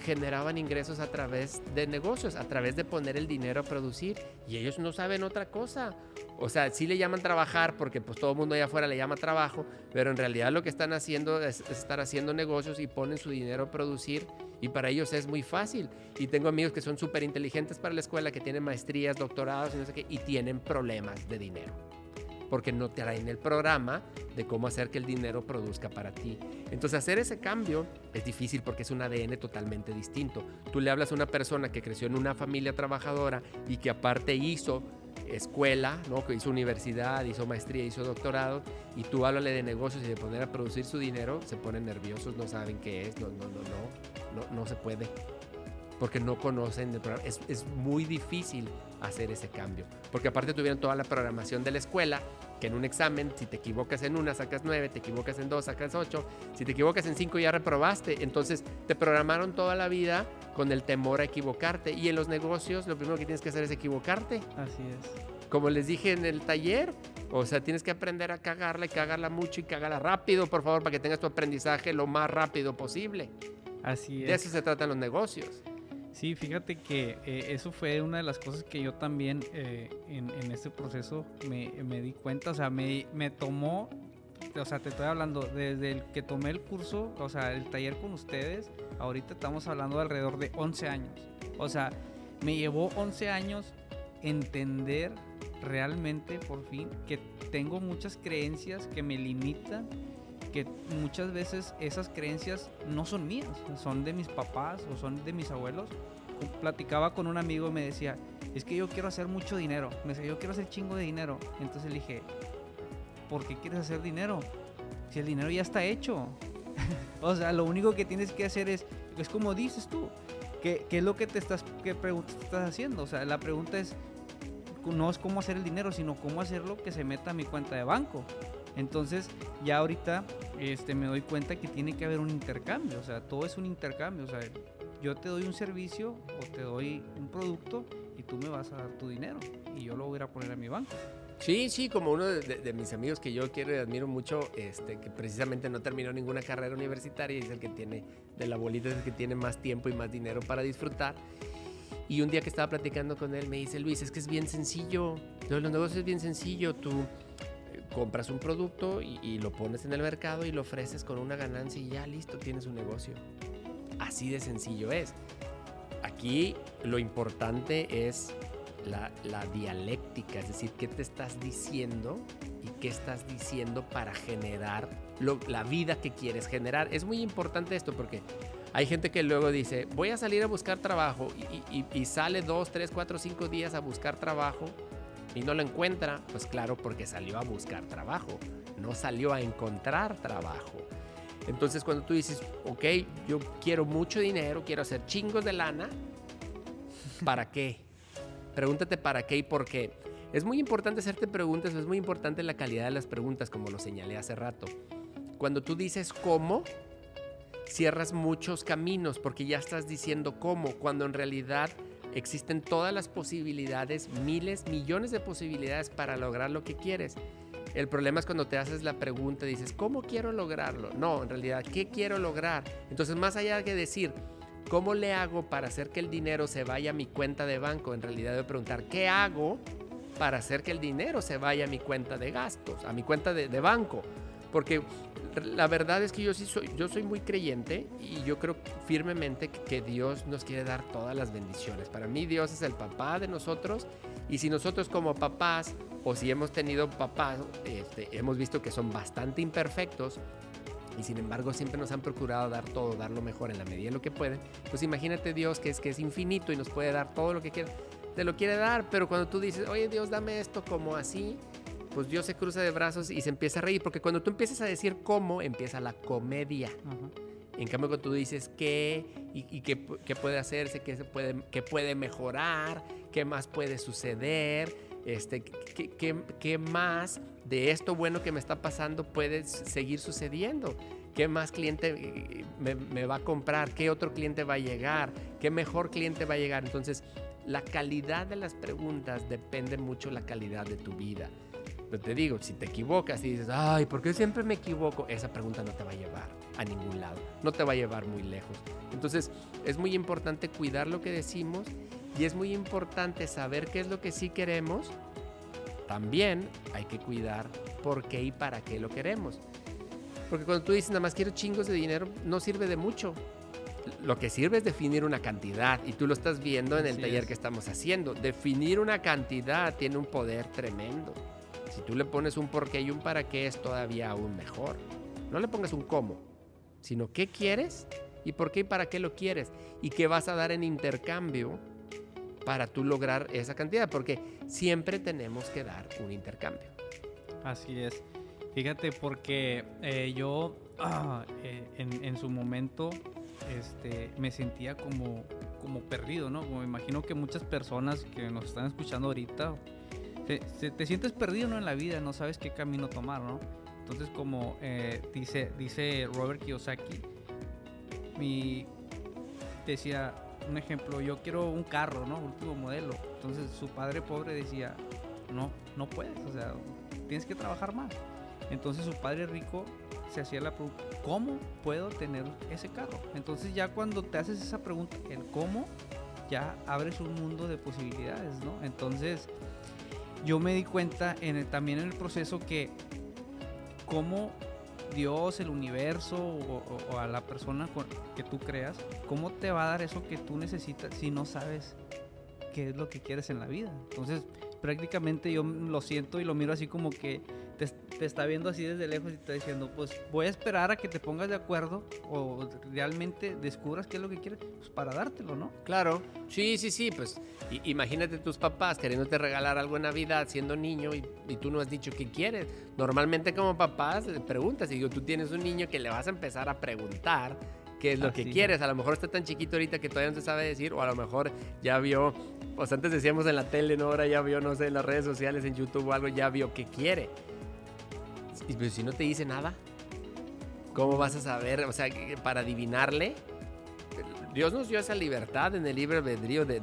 Speaker 1: generaban ingresos a través de negocios, a través de poner el dinero a producir y ellos no saben otra cosa. O sea, sí le llaman trabajar porque pues todo el mundo allá afuera le llama trabajo, pero en realidad lo que están haciendo es, estar haciendo negocios y ponen su dinero a producir y para ellos es muy fácil. Y tengo amigos que son súper inteligentes para la escuela, que tienen maestrías, doctorados y no sé qué, y tienen problemas de dinero. Porque no te traen el programa de cómo hacer que el dinero produzca para ti. Entonces hacer ese cambio es difícil porque es un ADN totalmente distinto. Tú le hablas a una persona que creció en una familia trabajadora y que aparte hizo escuela, ¿no? que hizo universidad, hizo maestría, hizo doctorado, y tú háblale de negocios y de poner a producir su dinero, se ponen nerviosos, no saben qué es, no, no, no, no, no, no se puede, porque no conocen el programa. Es, es muy difícil hacer ese cambio, porque aparte tuvieron toda la programación de la escuela, que en un examen, si te equivocas en una, sacas nueve, te equivocas en dos, sacas ocho, si te equivocas en cinco, ya reprobaste. Entonces te programaron toda la vida con el temor a equivocarte. Y en los negocios, lo primero que tienes que hacer es equivocarte.
Speaker 2: Así es.
Speaker 1: Como les dije en el taller, O sea, tienes que aprender a cagarla y cagarla mucho y cagarla rápido, por favor, para que tengas tu aprendizaje lo más rápido posible.
Speaker 2: Así es.
Speaker 1: De eso se tratan los negocios.
Speaker 2: Sí, fíjate que eh, eso fue una de las cosas que yo también eh, en, este proceso me, me, di cuenta, o sea, me, me tomó, o sea, te estoy hablando, desde el que tomé el curso, o sea, el taller con ustedes, ahorita estamos hablando de alrededor de 11 años. O sea, me llevó 11 años entender realmente, por fin, que tengo muchas creencias que me limitan que muchas veces esas creencias no son mías, son de mis papás o son de mis abuelos. Platicaba con un amigo y me decía, es que yo quiero hacer mucho dinero. Me decía, yo quiero hacer chingo de dinero. Entonces le dije, ¿por qué quieres hacer dinero? Si el dinero ya está hecho. o sea, lo único que tienes que hacer es, es como dices tú, ¿qué, es lo que te estás, qué preguntas te estás haciendo? O sea, la pregunta es, no es cómo hacer el dinero, sino cómo hacerlo que se meta a mi cuenta de banco. Entonces, ya ahorita este, me doy cuenta que tiene que haber un intercambio, o sea, todo es un intercambio, o sea, yo te doy un servicio o te doy un producto y tú me vas a dar tu dinero y yo lo voy a poner a mi banco.
Speaker 1: Sí, sí, como uno de, mis amigos que yo quiero y admiro mucho, este, que precisamente no terminó ninguna carrera universitaria y es el que tiene, de la bolita es el que tiene más tiempo y más dinero para disfrutar. Y un día que estaba platicando con él me dice, Luis, es que es bien sencillo, los negocios es bien sencillo, tú compras un producto y, lo pones en el mercado y lo ofreces con una ganancia y ya listo, tienes un negocio. Así de sencillo es. Aquí lo importante es la, dialéctica, es decir, qué te estás diciendo y qué estás diciendo para generar la vida que quieres generar. Es muy importante esto porque hay gente que luego dice, voy a salir a buscar trabajo y, y sale dos, tres, cuatro, cinco días a buscar trabajo y no lo encuentra, pues claro, porque salió a buscar trabajo, no salió a encontrar trabajo. Entonces cuando tú dices, ok, yo quiero mucho dinero, quiero hacer chingos de lana, ¿para qué? Pregúntate para qué y por qué. Es muy importante hacerte preguntas, es muy importante la calidad de las preguntas, como lo señalé hace rato. Cuando tú dices cómo, cierras muchos caminos porque ya estás diciendo cómo, cuando en realidad Existen todas las posibilidades, miles, millones de posibilidades para lograr lo que quieres. El problema es cuando te haces la pregunta dices, ¿cómo quiero lograrlo? No, en realidad, ¿qué quiero lograr? Entonces, más allá de decir, ¿cómo le hago para hacer que el dinero se vaya a mi cuenta de banco? En realidad, debo preguntar, ¿qué hago para hacer que el dinero se vaya a mi cuenta de gastos, a mi cuenta de banco? Porque la verdad es que yo sí soy, yo soy muy creyente y yo creo firmemente que Dios nos quiere dar todas las bendiciones. Para mí Dios es el papá de nosotros y si nosotros como papás o si hemos tenido papás, este, hemos visto que son bastante imperfectos y sin embargo siempre nos han procurado dar todo, dar lo mejor en la medida de lo que pueden, pues imagínate Dios que es, que es infinito y nos puede dar todo lo que quiera. Te lo quiere dar, pero cuando tú dices, oye Dios, dame esto como así, pues Dios se cruza de brazos y se empieza a reír, porque cuando tú empiezas a decir cómo, empieza la comedia. En cambio, cuando tú dices qué y, qué, puede hacerse, qué, se puede, qué puede mejorar, qué más puede suceder, este, qué, qué, más de esto bueno que me está pasando puede seguir sucediendo. ¿Qué más cliente eh, me, me va a comprar? ¿Qué otro cliente va a llegar? ¿Qué mejor cliente va a llegar? Entonces, la calidad de las preguntas depende mucho la calidad de tu vida. Pero te digo, si te equivocas y dices, ay, ¿por qué siempre me equivoco? Esa pregunta no te va a llevar a ningún lado, no te va a llevar muy lejos. Entonces, es muy importante cuidar lo que decimos y es muy importante saber qué es lo que sí queremos. También hay que cuidar por qué y para qué lo queremos. Porque cuando tú dices, nada más quiero chingos de dinero, no sirve de mucho. Lo que sirve es definir una cantidad y tú lo estás viendo en el taller que estamos haciendo. Definir una cantidad tiene un poder tremendo. Si tú le pones un por qué y un para qué es todavía aún mejor. No le pongas un cómo, sino qué quieres y por qué y para qué lo quieres y qué vas a dar en intercambio para tú lograr esa cantidad, porque siempre tenemos que dar un intercambio.
Speaker 2: Así es. Fíjate, porque eh, yo eh, en, su momento este, me sentía como, como perdido, ¿no? Como imagino que muchas personas que nos están escuchando ahorita te, sientes perdido ¿no? en la vida, no sabes qué camino tomar, ¿no? Entonces, como eh, dice, dice Robert Kiyosaki, mi, decía, un ejemplo, yo quiero un carro, ¿no? Último modelo. Entonces, su padre pobre decía, no, no puedes, o sea, tienes que trabajar más. Entonces su padre rico se hacía la pregunta, ¿cómo puedo tener ese carro? Entonces ya cuando te haces esa pregunta, el cómo, ya abres un mundo de posibilidades, ¿no? Entonces yo me di cuenta en también en el proceso que cómo Dios, el universo o, a la persona que tú creas, ¿cómo te va a dar eso que tú necesitas si no sabes qué es lo que quieres en la vida? Entonces, prácticamente yo lo siento y lo miro así como que te, está viendo así desde lejos y te está diciendo, pues voy a esperar a que te pongas de acuerdo o realmente descubras qué es lo que quieres, pues para dártelo, ¿no?
Speaker 1: Claro, sí, sí, sí, pues imagínate tus papás queriéndote regalar algo en Navidad siendo niño y, tú no has dicho qué quieres. Normalmente como papás le preguntas y digo, tú tienes un niño que le vas a empezar a preguntar qué es lo que quieres. A lo mejor está tan chiquito ahorita que todavía no te sabe decir, o a lo mejor ya vio, pues antes decíamos en la tele, ¿no? Ahora ya vio, no sé, en las redes sociales, en YouTube o algo, ya vio qué quiere. Y pues, si no te dice nada, ¿cómo vas a saber? O sea, para adivinarle, Dios nos dio esa libertad en el libre albedrío de,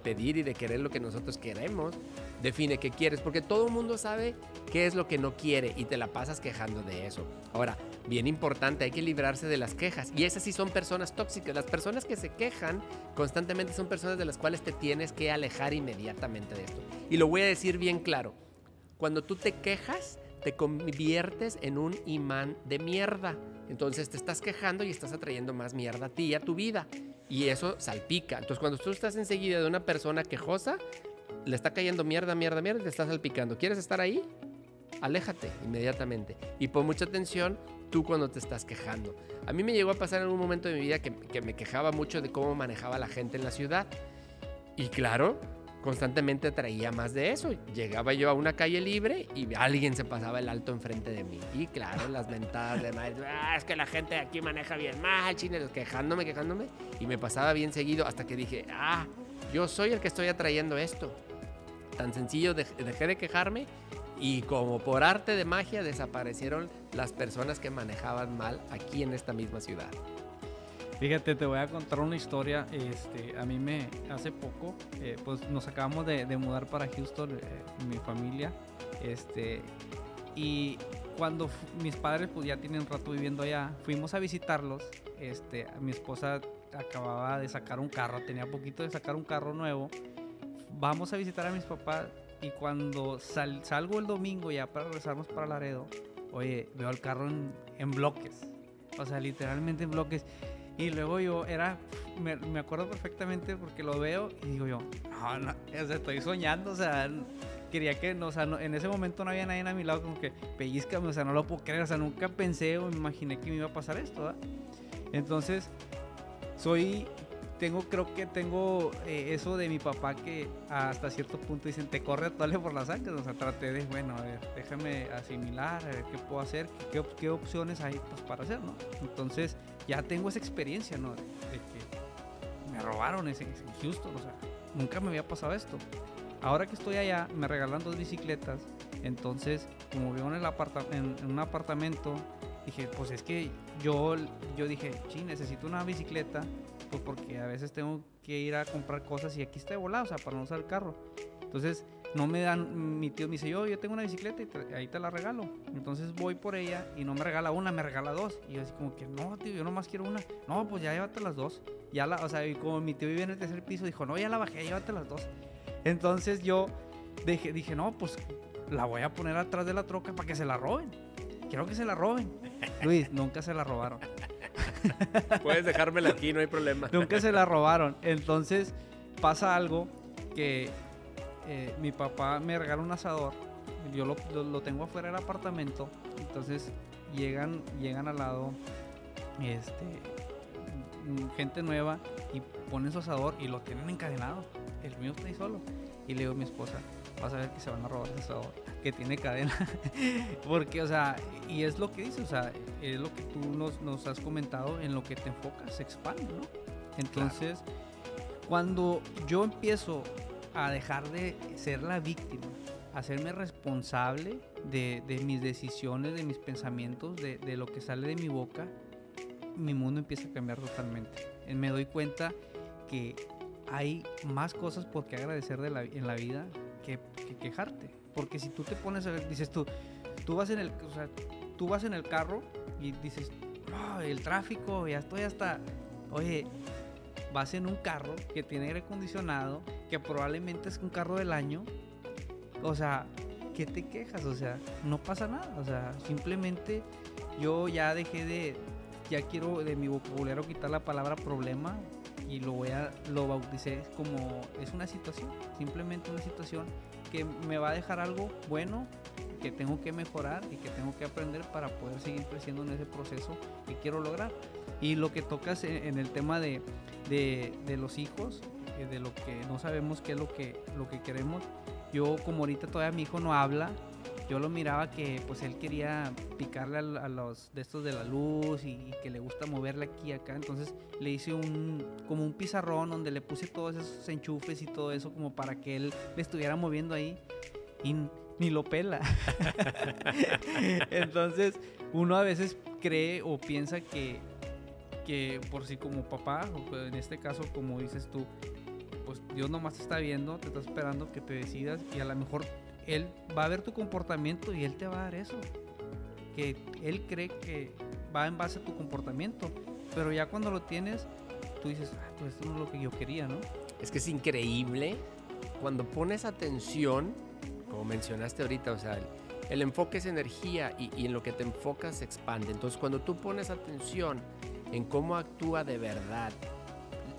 Speaker 1: pedir y de querer lo que nosotros queremos. Define qué quieres, porque todo el mundo sabe qué es lo que no quiere y te la pasas quejando de eso. Ahora, bien importante, hay que librarse de las quejas. Y esas sí son personas tóxicas. Las personas que se quejan constantemente son personas de las cuales te tienes que alejar inmediatamente de esto. Y lo voy a decir bien claro. Cuando tú te quejas, te conviertes en un imán de mierda. Entonces te estás quejando y estás atrayendo más mierda a ti y a tu vida. Y eso salpica. Entonces cuando tú estás enseguida de una persona quejosa, le está cayendo mierda, mierda, mierda y te está salpicando. ¿Quieres estar ahí? Aléjate inmediatamente. Y pon mucha atención tú cuando te estás quejando. A mí me llegó a pasar en un momento de mi vida que, que me quejaba mucho de cómo manejaba la gente en la ciudad. Y claro, constantemente traía más de eso. Llegaba yo a una calle libre y alguien se pasaba el alto enfrente de mí. Y claro, las ventadas de madre, ah, es que la gente aquí maneja bien mal, chineros, quejándome, quejándome. Y me pasaba bien seguido hasta que dije, ah, yo soy el que estoy atrayendo esto. Tan sencillo, dejé de quejarme y como por arte de magia desaparecieron las personas que manejaban mal aquí en esta misma ciudad.
Speaker 2: Fíjate, te voy a contar una historia. Este, a mí me hace poco, eh, pues nos acabamos de, mudar para Houston, eh, mi familia. Este, y cuando mis padres pues ya tienen rato viviendo allá, fuimos a visitarlos. Este, mi esposa acababa de sacar un carro, tenía poquito de sacar un carro nuevo. Vamos a visitar a mis papás y cuando salgo el domingo ya para regresarnos para Laredo, oye, veo el carro en, en bloques. O sea, literalmente en bloques. Y luego yo era, me, me, acuerdo perfectamente porque lo veo y digo yo, no, no, estoy soñando, o sea, quería que, no, o sea, en ese momento no había nadie a mi lado como que pellizcame, o sea, no lo puedo creer, o sea, nunca pensé o imaginé que me iba a pasar esto, ¿verdad? Entonces, soy, tengo, creo que tengo eh, eso de mi papá que hasta cierto punto dicen, te corre a toale por las sangre, o sea, traté de, bueno, a ver, déjame asimilar, a ver qué puedo hacer, qué, qué opciones hay pues, para hacer, ¿no? Entonces, ya tengo esa experiencia, ¿no? Me robaron ese Houston, o sea, nunca me había pasado esto. Ahora que estoy allá, me regalan dos bicicletas. Entonces, como vivo en, el en, un apartamento, dije, pues es que yo, yo dije, sí, necesito una bicicleta, pues porque a veces tengo que ir a comprar cosas y aquí está de volado, o sea, para no usar el carro. Entonces, no me dan, mi tío me dice, yo, yo tengo una bicicleta y ahí te la regalo. Entonces voy por ella y no me regala una, me regala dos. Y yo así como que, no, tío, yo nomás quiero una. No, pues ya llévate las dos. Ya la, o sea, y como mi tío vive en el tercer piso, dijo, no, ya la bajé, llévate las dos. Entonces yo dije, dije, no, pues la voy a poner atrás de la troca para que se la roben. Quiero que se la roben. Luis, nunca se la robaron.
Speaker 1: Puedes dejármela aquí, no hay problema.
Speaker 2: nunca se la robaron. Entonces pasa algo que eh, mi papá me regala un asador, yo lo, lo, tengo afuera del apartamento, entonces llegan, llegan al lado este, gente nueva y ponen su asador y lo tienen encadenado. El mío está ahí solo. Y le digo a mi esposa, vas a ver que se van a robar el asador, que tiene cadena. Porque, o sea, y es lo que dice, o sea, es lo que tú nos, nos has comentado, en lo que te enfocas, se expande, ¿no? Entonces, cuando yo empiezo a dejar de ser la víctima, hacerme responsable de, mis decisiones, de mis pensamientos, de, lo que sale de mi boca, mi mundo empieza a cambiar totalmente. Eh, me doy cuenta que hay más cosas por qué agradecer de la, en la vida que que quejarte. Porque si tú te pones a ver, dices tú, tú vas en el, o sea, tú vas en el carro y dices, no, el tráfico, ya estoy hasta, oye, vas en un carro que tiene aire acondicionado, que probablemente es un carro del año, o sea, ¿qué te quejas? O sea, no pasa nada, o sea, simplemente yo ya dejé de, ya quiero de mi vocabulario quitar la palabra problema y lo voy a, lo bauticé como, es una situación, simplemente una situación que me va a dejar algo bueno que tengo que mejorar y que tengo que aprender para poder seguir creciendo en ese proceso que quiero lograr. Y lo que tocas en el tema de, de, de los hijos, de lo que no sabemos qué es lo que, lo que queremos. Yo como ahorita todavía mi hijo no habla, yo lo miraba que pues él quería picarle a, los de estos de la luz y, que le gusta moverle aquí y acá. Entonces le hice un como un pizarrón donde le puse todos esos enchufes y todo eso como para que él le estuviera moviendo ahí. Y ni lo pela. Entonces, uno a veces cree o piensa que, que por sí como papá, o en este caso como dices tú, pues Dios nomás está viendo, te está esperando que te decidas y a lo mejor Él va a ver tu comportamiento y Él te va a dar eso. Que Él cree que va en base a tu comportamiento. Pero ya cuando lo tienes, tú dices, ah, pues esto no es lo que yo quería, ¿no?
Speaker 1: Es que es increíble cuando pones atención como mencionaste ahorita, o sea, el, enfoque es energía y, en lo que te enfocas se expande. Entonces, cuando tú pones atención en cómo actúa de verdad,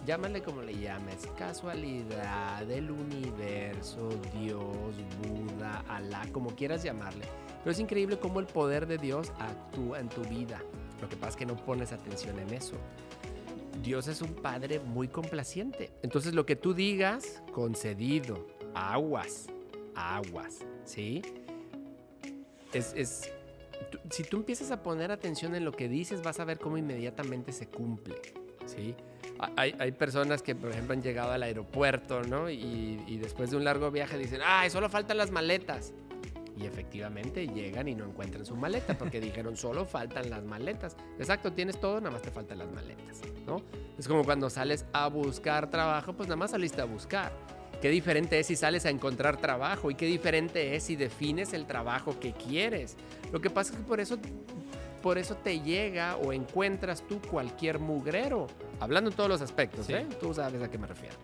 Speaker 1: llámale como le llames, casualidad, del universo, Dios, Buda, Alá, como quieras llamarle. Pero es increíble cómo el poder de Dios actúa en tu vida. Lo que pasa es que no pones atención en eso. Dios es un padre muy complaciente. Entonces lo que tú digas, concedido, aguas aguas, ¿sí? Es, si tú empiezas a poner atención en lo que dices, vas a ver cómo inmediatamente se cumple, ¿sí? Hay, personas que, por ejemplo, han llegado al aeropuerto, ¿no? Y, y después de un largo viaje dicen, ¡ay, solo faltan las maletas! Y efectivamente llegan y no encuentran su maleta porque dijeron solo faltan las maletas. Exacto, tienes todo, nada más te faltan las maletas, ¿no? Es como cuando sales a buscar trabajo, pues nada más saliste a buscar. Qué diferente es si sales a encontrar trabajo y qué diferente es si defines el trabajo que quieres. Lo que pasa es que por eso, por eso te llega o encuentras tú cualquier mugrero. Hablando en todos los aspectos, ¿eh? Tú sabes a qué me refiero.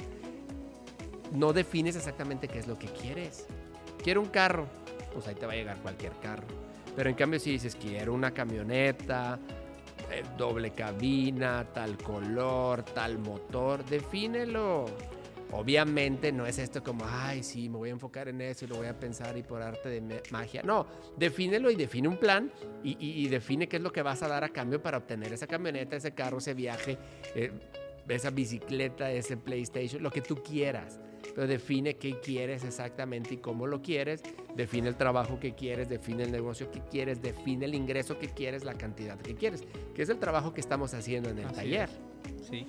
Speaker 1: No defines exactamente qué es lo que quieres. Quiero un carro, pues ahí te va a llegar cualquier carro. Pero en cambio si dices quiero una camioneta, eh, doble cabina, tal color, tal motor, defínelo. Obviamente no es esto como, ay, sí, me voy a enfocar en eso y lo voy a pensar y por arte de magia. No, defínelo y define un plan y, define qué es lo que vas a dar a cambio para obtener esa camioneta, ese carro, ese viaje, eh, esa bicicleta, ese PlayStation, lo que tú quieras. Pero define qué quieres exactamente y cómo lo quieres. Define el trabajo que quieres, define el negocio que quieres, define el ingreso que quieres, la cantidad que quieres, que es el trabajo que estamos haciendo en el taller.
Speaker 2: Sí.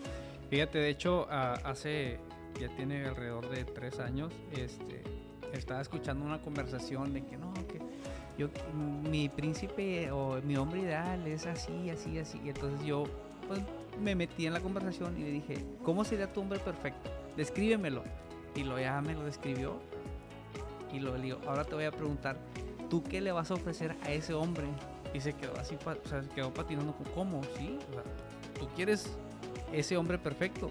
Speaker 2: Fíjate, de hecho, hace ya tiene alrededor de tres años, este, estaba escuchando una conversación de que no, que yo, mi príncipe o mi hombre ideal es así, así, así. Y entonces yo pues, me metí en la conversación y le dije, ¿cómo sería tu hombre perfecto? Descríbemelo. Y lo ya me lo describió. Y lo digo, ahora te voy a preguntar, ¿tú qué le vas a ofrecer a ese hombre? Y se quedó así, o sea, quedó patinando, ¿cómo? ¿Sí? Tú quieres ese hombre perfecto.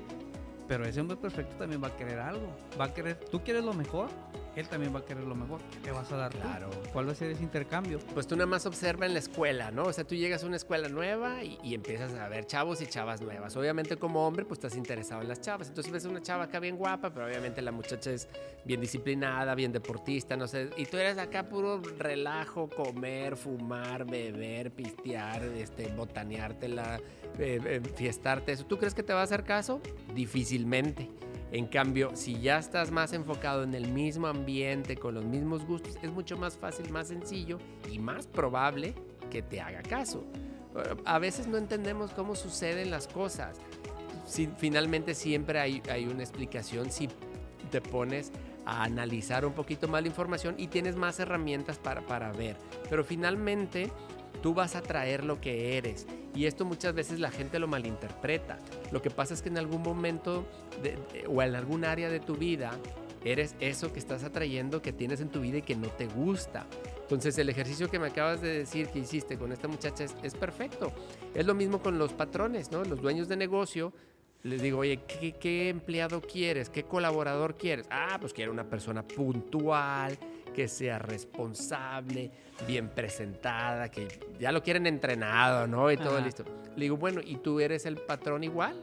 Speaker 2: Pero ese hombre perfecto también va a querer algo. Va a querer, tú quieres lo mejor, él también va a querer lo mejor. ¿Qué vas a dar
Speaker 1: claro.
Speaker 2: ¿Cuál va a ser ese intercambio?
Speaker 1: Pues tú nada más observa en la escuela, ¿no? O sea, tú llegas a una escuela nueva y, empiezas a ver chavos y chavas nuevas. Obviamente como hombre, pues estás interesado en las chavas. Entonces ves una chava acá bien guapa, pero obviamente la muchacha es bien disciplinada, bien deportista, no sé. Y tú eres acá puro relajo, comer, fumar, beber, pistear, este, botaneártela, eh, eh, fiestarte. ¿Eso tú crees que te va a hacer caso? Difícilmente. En cambio, si ya estás más enfocado en el mismo ambiente, con los mismos gustos, es mucho más fácil, más sencillo y más probable que te haga caso. A veces no entendemos cómo suceden las cosas. Finalmente siempre hay, una explicación si te pones a analizar un poquito más la información y tienes más herramientas para ver. Pero finalmente Tú vas a traer lo que eres. Y esto muchas veces la gente lo malinterpreta. Lo que pasa es que en algún momento o en algún área de tu vida eres eso que estás atrayendo, que tienes en tu vida y que no te gusta. Entonces el ejercicio que me acabas de decir que hiciste con esta muchacha es, perfecto. Es lo mismo con los patrones, ¿no? Los dueños de negocio. Les digo, oye, ¿qué, ¿qué, empleado quieres? ¿Qué colaborador quieres? Ah, pues quiero una persona puntual, que sea responsable, bien presentada, que ya lo quieren entrenado, ¿no? Y todo listo. Le digo, bueno, ¿y tú eres el patrón igual?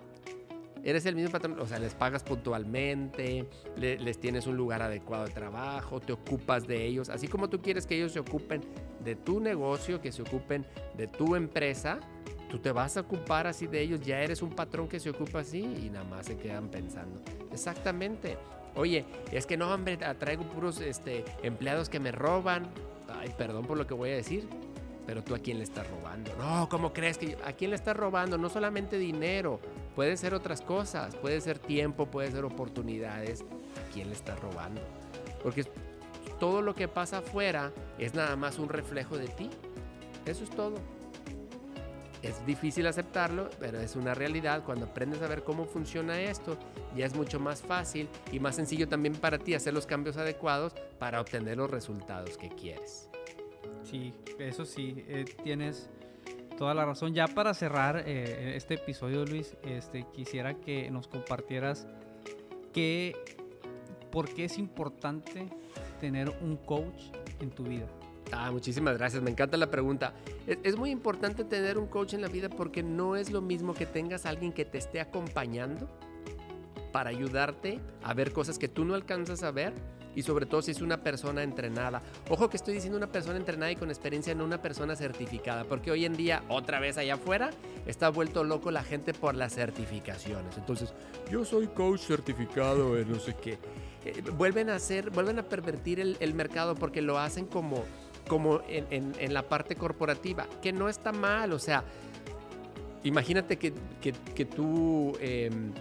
Speaker 1: Eres el mismo patrón, o sea, les pagas puntualmente, les tienes un lugar adecuado de trabajo, te ocupas de ellos, así como tú quieres que ellos se ocupen de tu negocio, que se ocupen de tu empresa, tú te vas a ocupar así de ellos, ya eres un patrón que se ocupa así y nada más se quedan pensando. Exactamente. Oye, es que no, hombre, traigo puros este, empleados que me roban. Ay, perdón por lo que voy a decir, pero tú a quién le estás robando. No, ¿cómo crees que a quién le estás robando? No solamente dinero, puede ser otras cosas, puede ser tiempo, puede ser oportunidades. ¿A quién le estás robando? Porque todo lo que pasa afuera es nada más un reflejo de ti. Eso es todo. Es difícil aceptarlo, pero es una realidad. Cuando aprendes a ver cómo funciona esto, ya es mucho más fácil y más sencillo también para ti hacer los cambios adecuados para obtener los resultados que quieres.
Speaker 2: Sí, eso sí, eh, tienes toda la razón. Ya para cerrar eh, este episodio, Luis, este, quisiera que nos compartieras que, por qué es importante tener un coach en tu vida.
Speaker 1: Ah, muchísimas gracias, me encanta la pregunta. Es, muy importante tener un coach en la vida porque no es lo mismo que tengas a alguien que te esté acompañando para ayudarte a ver cosas que tú no alcanzas a ver y sobre todo si es una persona entrenada. Ojo que estoy diciendo una persona entrenada y con experiencia, no una persona certificada, porque hoy en día, otra vez allá afuera, está vuelto loco la gente por las certificaciones. Entonces, yo soy coach certificado, no sé qué. Eh, vuelven a hacer, vuelven a pervertir el mercado porque lo hacen como como en, la parte corporativa, que no está mal, o sea, imagínate que, tú em,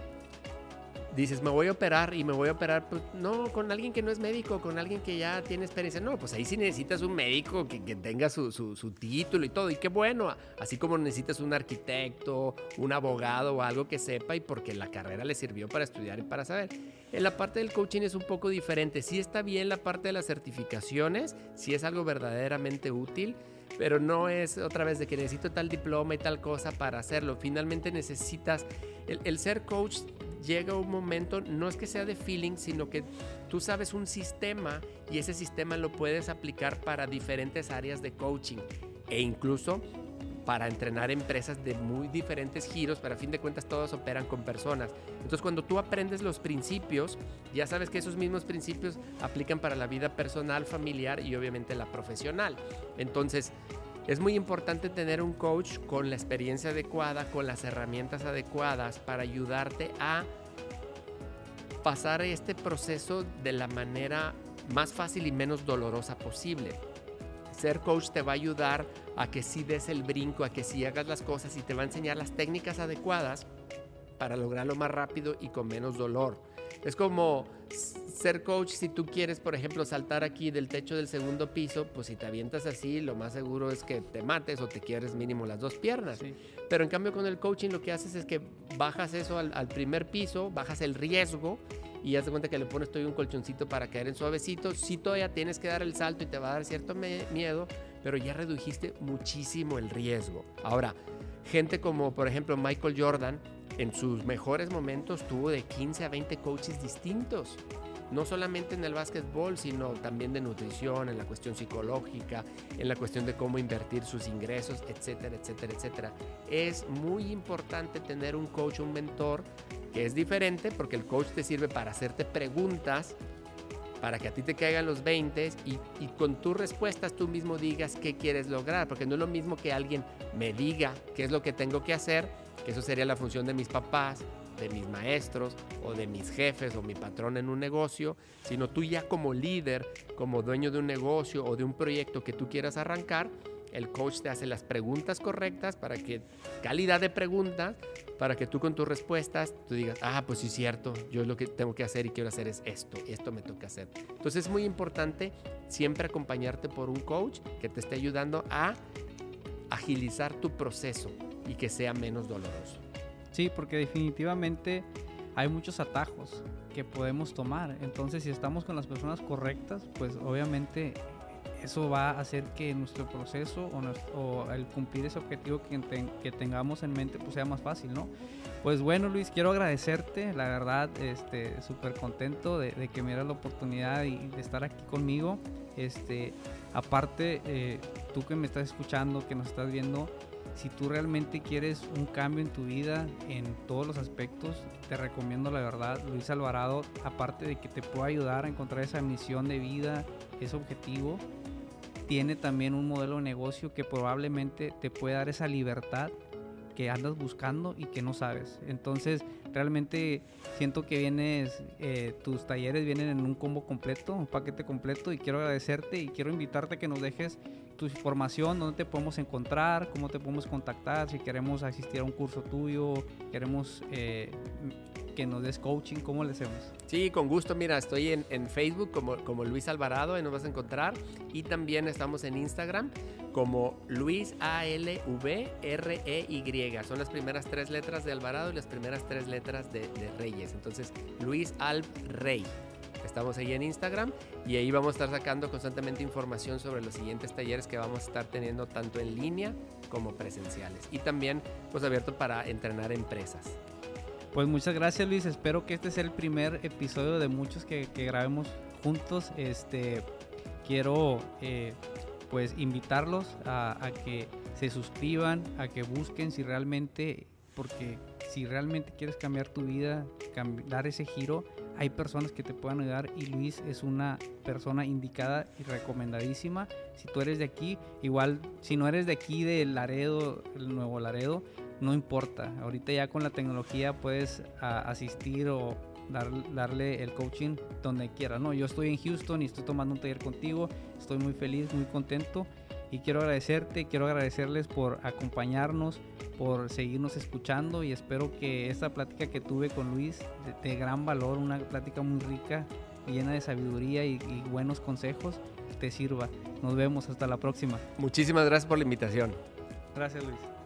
Speaker 1: dices, me voy a operar y me voy a operar, pues no, con alguien que no es médico, con alguien que ya tiene experiencia. No, pues ahí sí necesitas un médico que, tenga su, su, título y todo. Y qué bueno, así como necesitas un arquitecto, un abogado o algo que sepa y porque la carrera le sirvió para estudiar y para saber. En la parte del coaching es un poco diferente. Sí está bien la parte de las certificaciones, sí es algo verdaderamente útil pero no es otra vez de que necesito tal diploma y tal cosa para hacerlo. Finalmente necesitas, el, ser coach llega un momento, no es que sea de feeling, sino que tú sabes un sistema y ese sistema lo puedes aplicar para diferentes áreas de coaching e incluso para entrenar empresas de muy diferentes giros, pero a fin de cuentas todos operan con personas. Entonces cuando tú aprendes los principios, ya sabes que esos mismos principios aplican para la vida personal, familiar y obviamente la profesional. Entonces es muy importante tener un coach con la experiencia adecuada, con las herramientas adecuadas para ayudarte a pasar este proceso de la manera más fácil y menos dolorosa posible. Ser coach te va a ayudar a que sí des el brinco, a que sí hagas las cosas y te va a enseñar las técnicas adecuadas para lograrlo más rápido y con menos dolor. Es como ser coach si tú quieres, por ejemplo, saltar aquí del techo del segundo piso, pues si te avientas así, lo más seguro es que te mates o te quieres mínimo las dos piernas. Pero en cambio con el coaching lo que haces es que bajas eso al, al primer piso, bajas el riesgo y ya cuenta que le pones todo un colchoncito para caer en suavecito. Sí todavía tienes que dar el salto y te va a dar cierto miedo, pero ya redujiste muchísimo el riesgo. Ahora, gente como por ejemplo Michael Jordan, en sus mejores momentos tuvo de 15 a 20 coaches distintos. No solamente en el básquetbol, sino también de nutrición, en la cuestión psicológica, en la cuestión de cómo invertir sus ingresos, etcétera, etcétera, etcétera. Es muy importante tener un coach, un mentor, que es diferente porque el coach te sirve para hacerte preguntas para que a ti te caigan los 20 y, y, con tus respuestas tú mismo digas qué quieres lograr, porque no es lo mismo que alguien me diga qué es lo que tengo que hacer, que eso sería la función de mis papás, de mis maestros o de mis jefes o mi patrón en un negocio, sino tú ya como líder, como dueño de un negocio o de un proyecto que tú quieras arrancar, el coach te hace las preguntas correctas para que, calidad de preguntas, para que tú con tus respuestas, tú digas, ah, pues sí es cierto, yo lo que tengo que hacer y quiero hacer es esto, esto me toca hacer. Entonces es muy importante siempre acompañarte por un coach que te esté ayudando a agilizar tu proceso y que sea menos doloroso.
Speaker 2: Sí, porque definitivamente hay muchos atajos que podemos tomar. Entonces, si estamos con las personas correctas, pues obviamente eso va a hacer que nuestro proceso o, el cumplir ese objetivo que, que, tengamos en mente pues sea más fácil, ¿no? Pues bueno, Luis, quiero agradecerte, la verdad, este, súper contento de, que me dieras la oportunidad de, de, estar aquí conmigo. Este, aparte, eh, tú que me estás escuchando, que nos estás viendo, si tú realmente quieres un cambio en tu vida en todos los aspectos, te recomiendo la verdad Luis Alvarado, aparte de que te pueda ayudar a encontrar esa misión de vida, ese objetivo, tiene también un modelo de negocio que probablemente te puede dar esa libertad que andas buscando y que no sabes. Entonces, realmente siento que vienes, eh, tus talleres vienen en un combo completo, un paquete completo y quiero agradecerte y quiero invitarte a que nos dejes tu información, dónde te podemos encontrar, cómo te podemos contactar, si queremos asistir a un curso tuyo, queremos eh, que nos des coaching, ¿cómo le hacemos?
Speaker 1: Sí, con gusto. Mira, estoy en, Facebook como, Luis Alvarado, ahí nos vas a encontrar. Y también estamos en Instagram como Luis A-L-V-R-E-Y. Son las primeras tres letras de Alvarado y las primeras tres letras de, Reyes. Entonces, Luis Alb Rey. Estamos ahí en Instagram y ahí vamos a estar sacando constantemente información sobre los siguientes talleres que vamos a estar teniendo tanto en línea como presenciales. Y también pues abierto para entrenar empresas.
Speaker 2: Pues muchas gracias Luis, espero que este sea el primer episodio de muchos que, grabemos juntos. Este, quiero eh, pues invitarlos a, que se suscriban, a que busquen si realmente, porque si realmente quieres cambiar tu vida, dar ese giro, hay personas que te puedan ayudar y Luis es una persona indicada y recomendadísima. Si tú eres de aquí, igual si no eres de aquí de Laredo, el Nuevo Laredo, no importa. Ahorita ya con la tecnología puedes asistir o darle el coaching donde quieras. No, yo estoy en Houston y estoy tomando un taller contigo. Estoy muy feliz, muy contento y quiero agradecerte, quiero agradecerles por acompañarnos, por seguirnos escuchando y espero que esta plática que tuve con Luis de, gran valor, una plática muy rica, llena de sabiduría y buenos consejos, te sirva. Nos vemos hasta la próxima.
Speaker 1: Muchísimas gracias por la invitación.
Speaker 2: Gracias Luis.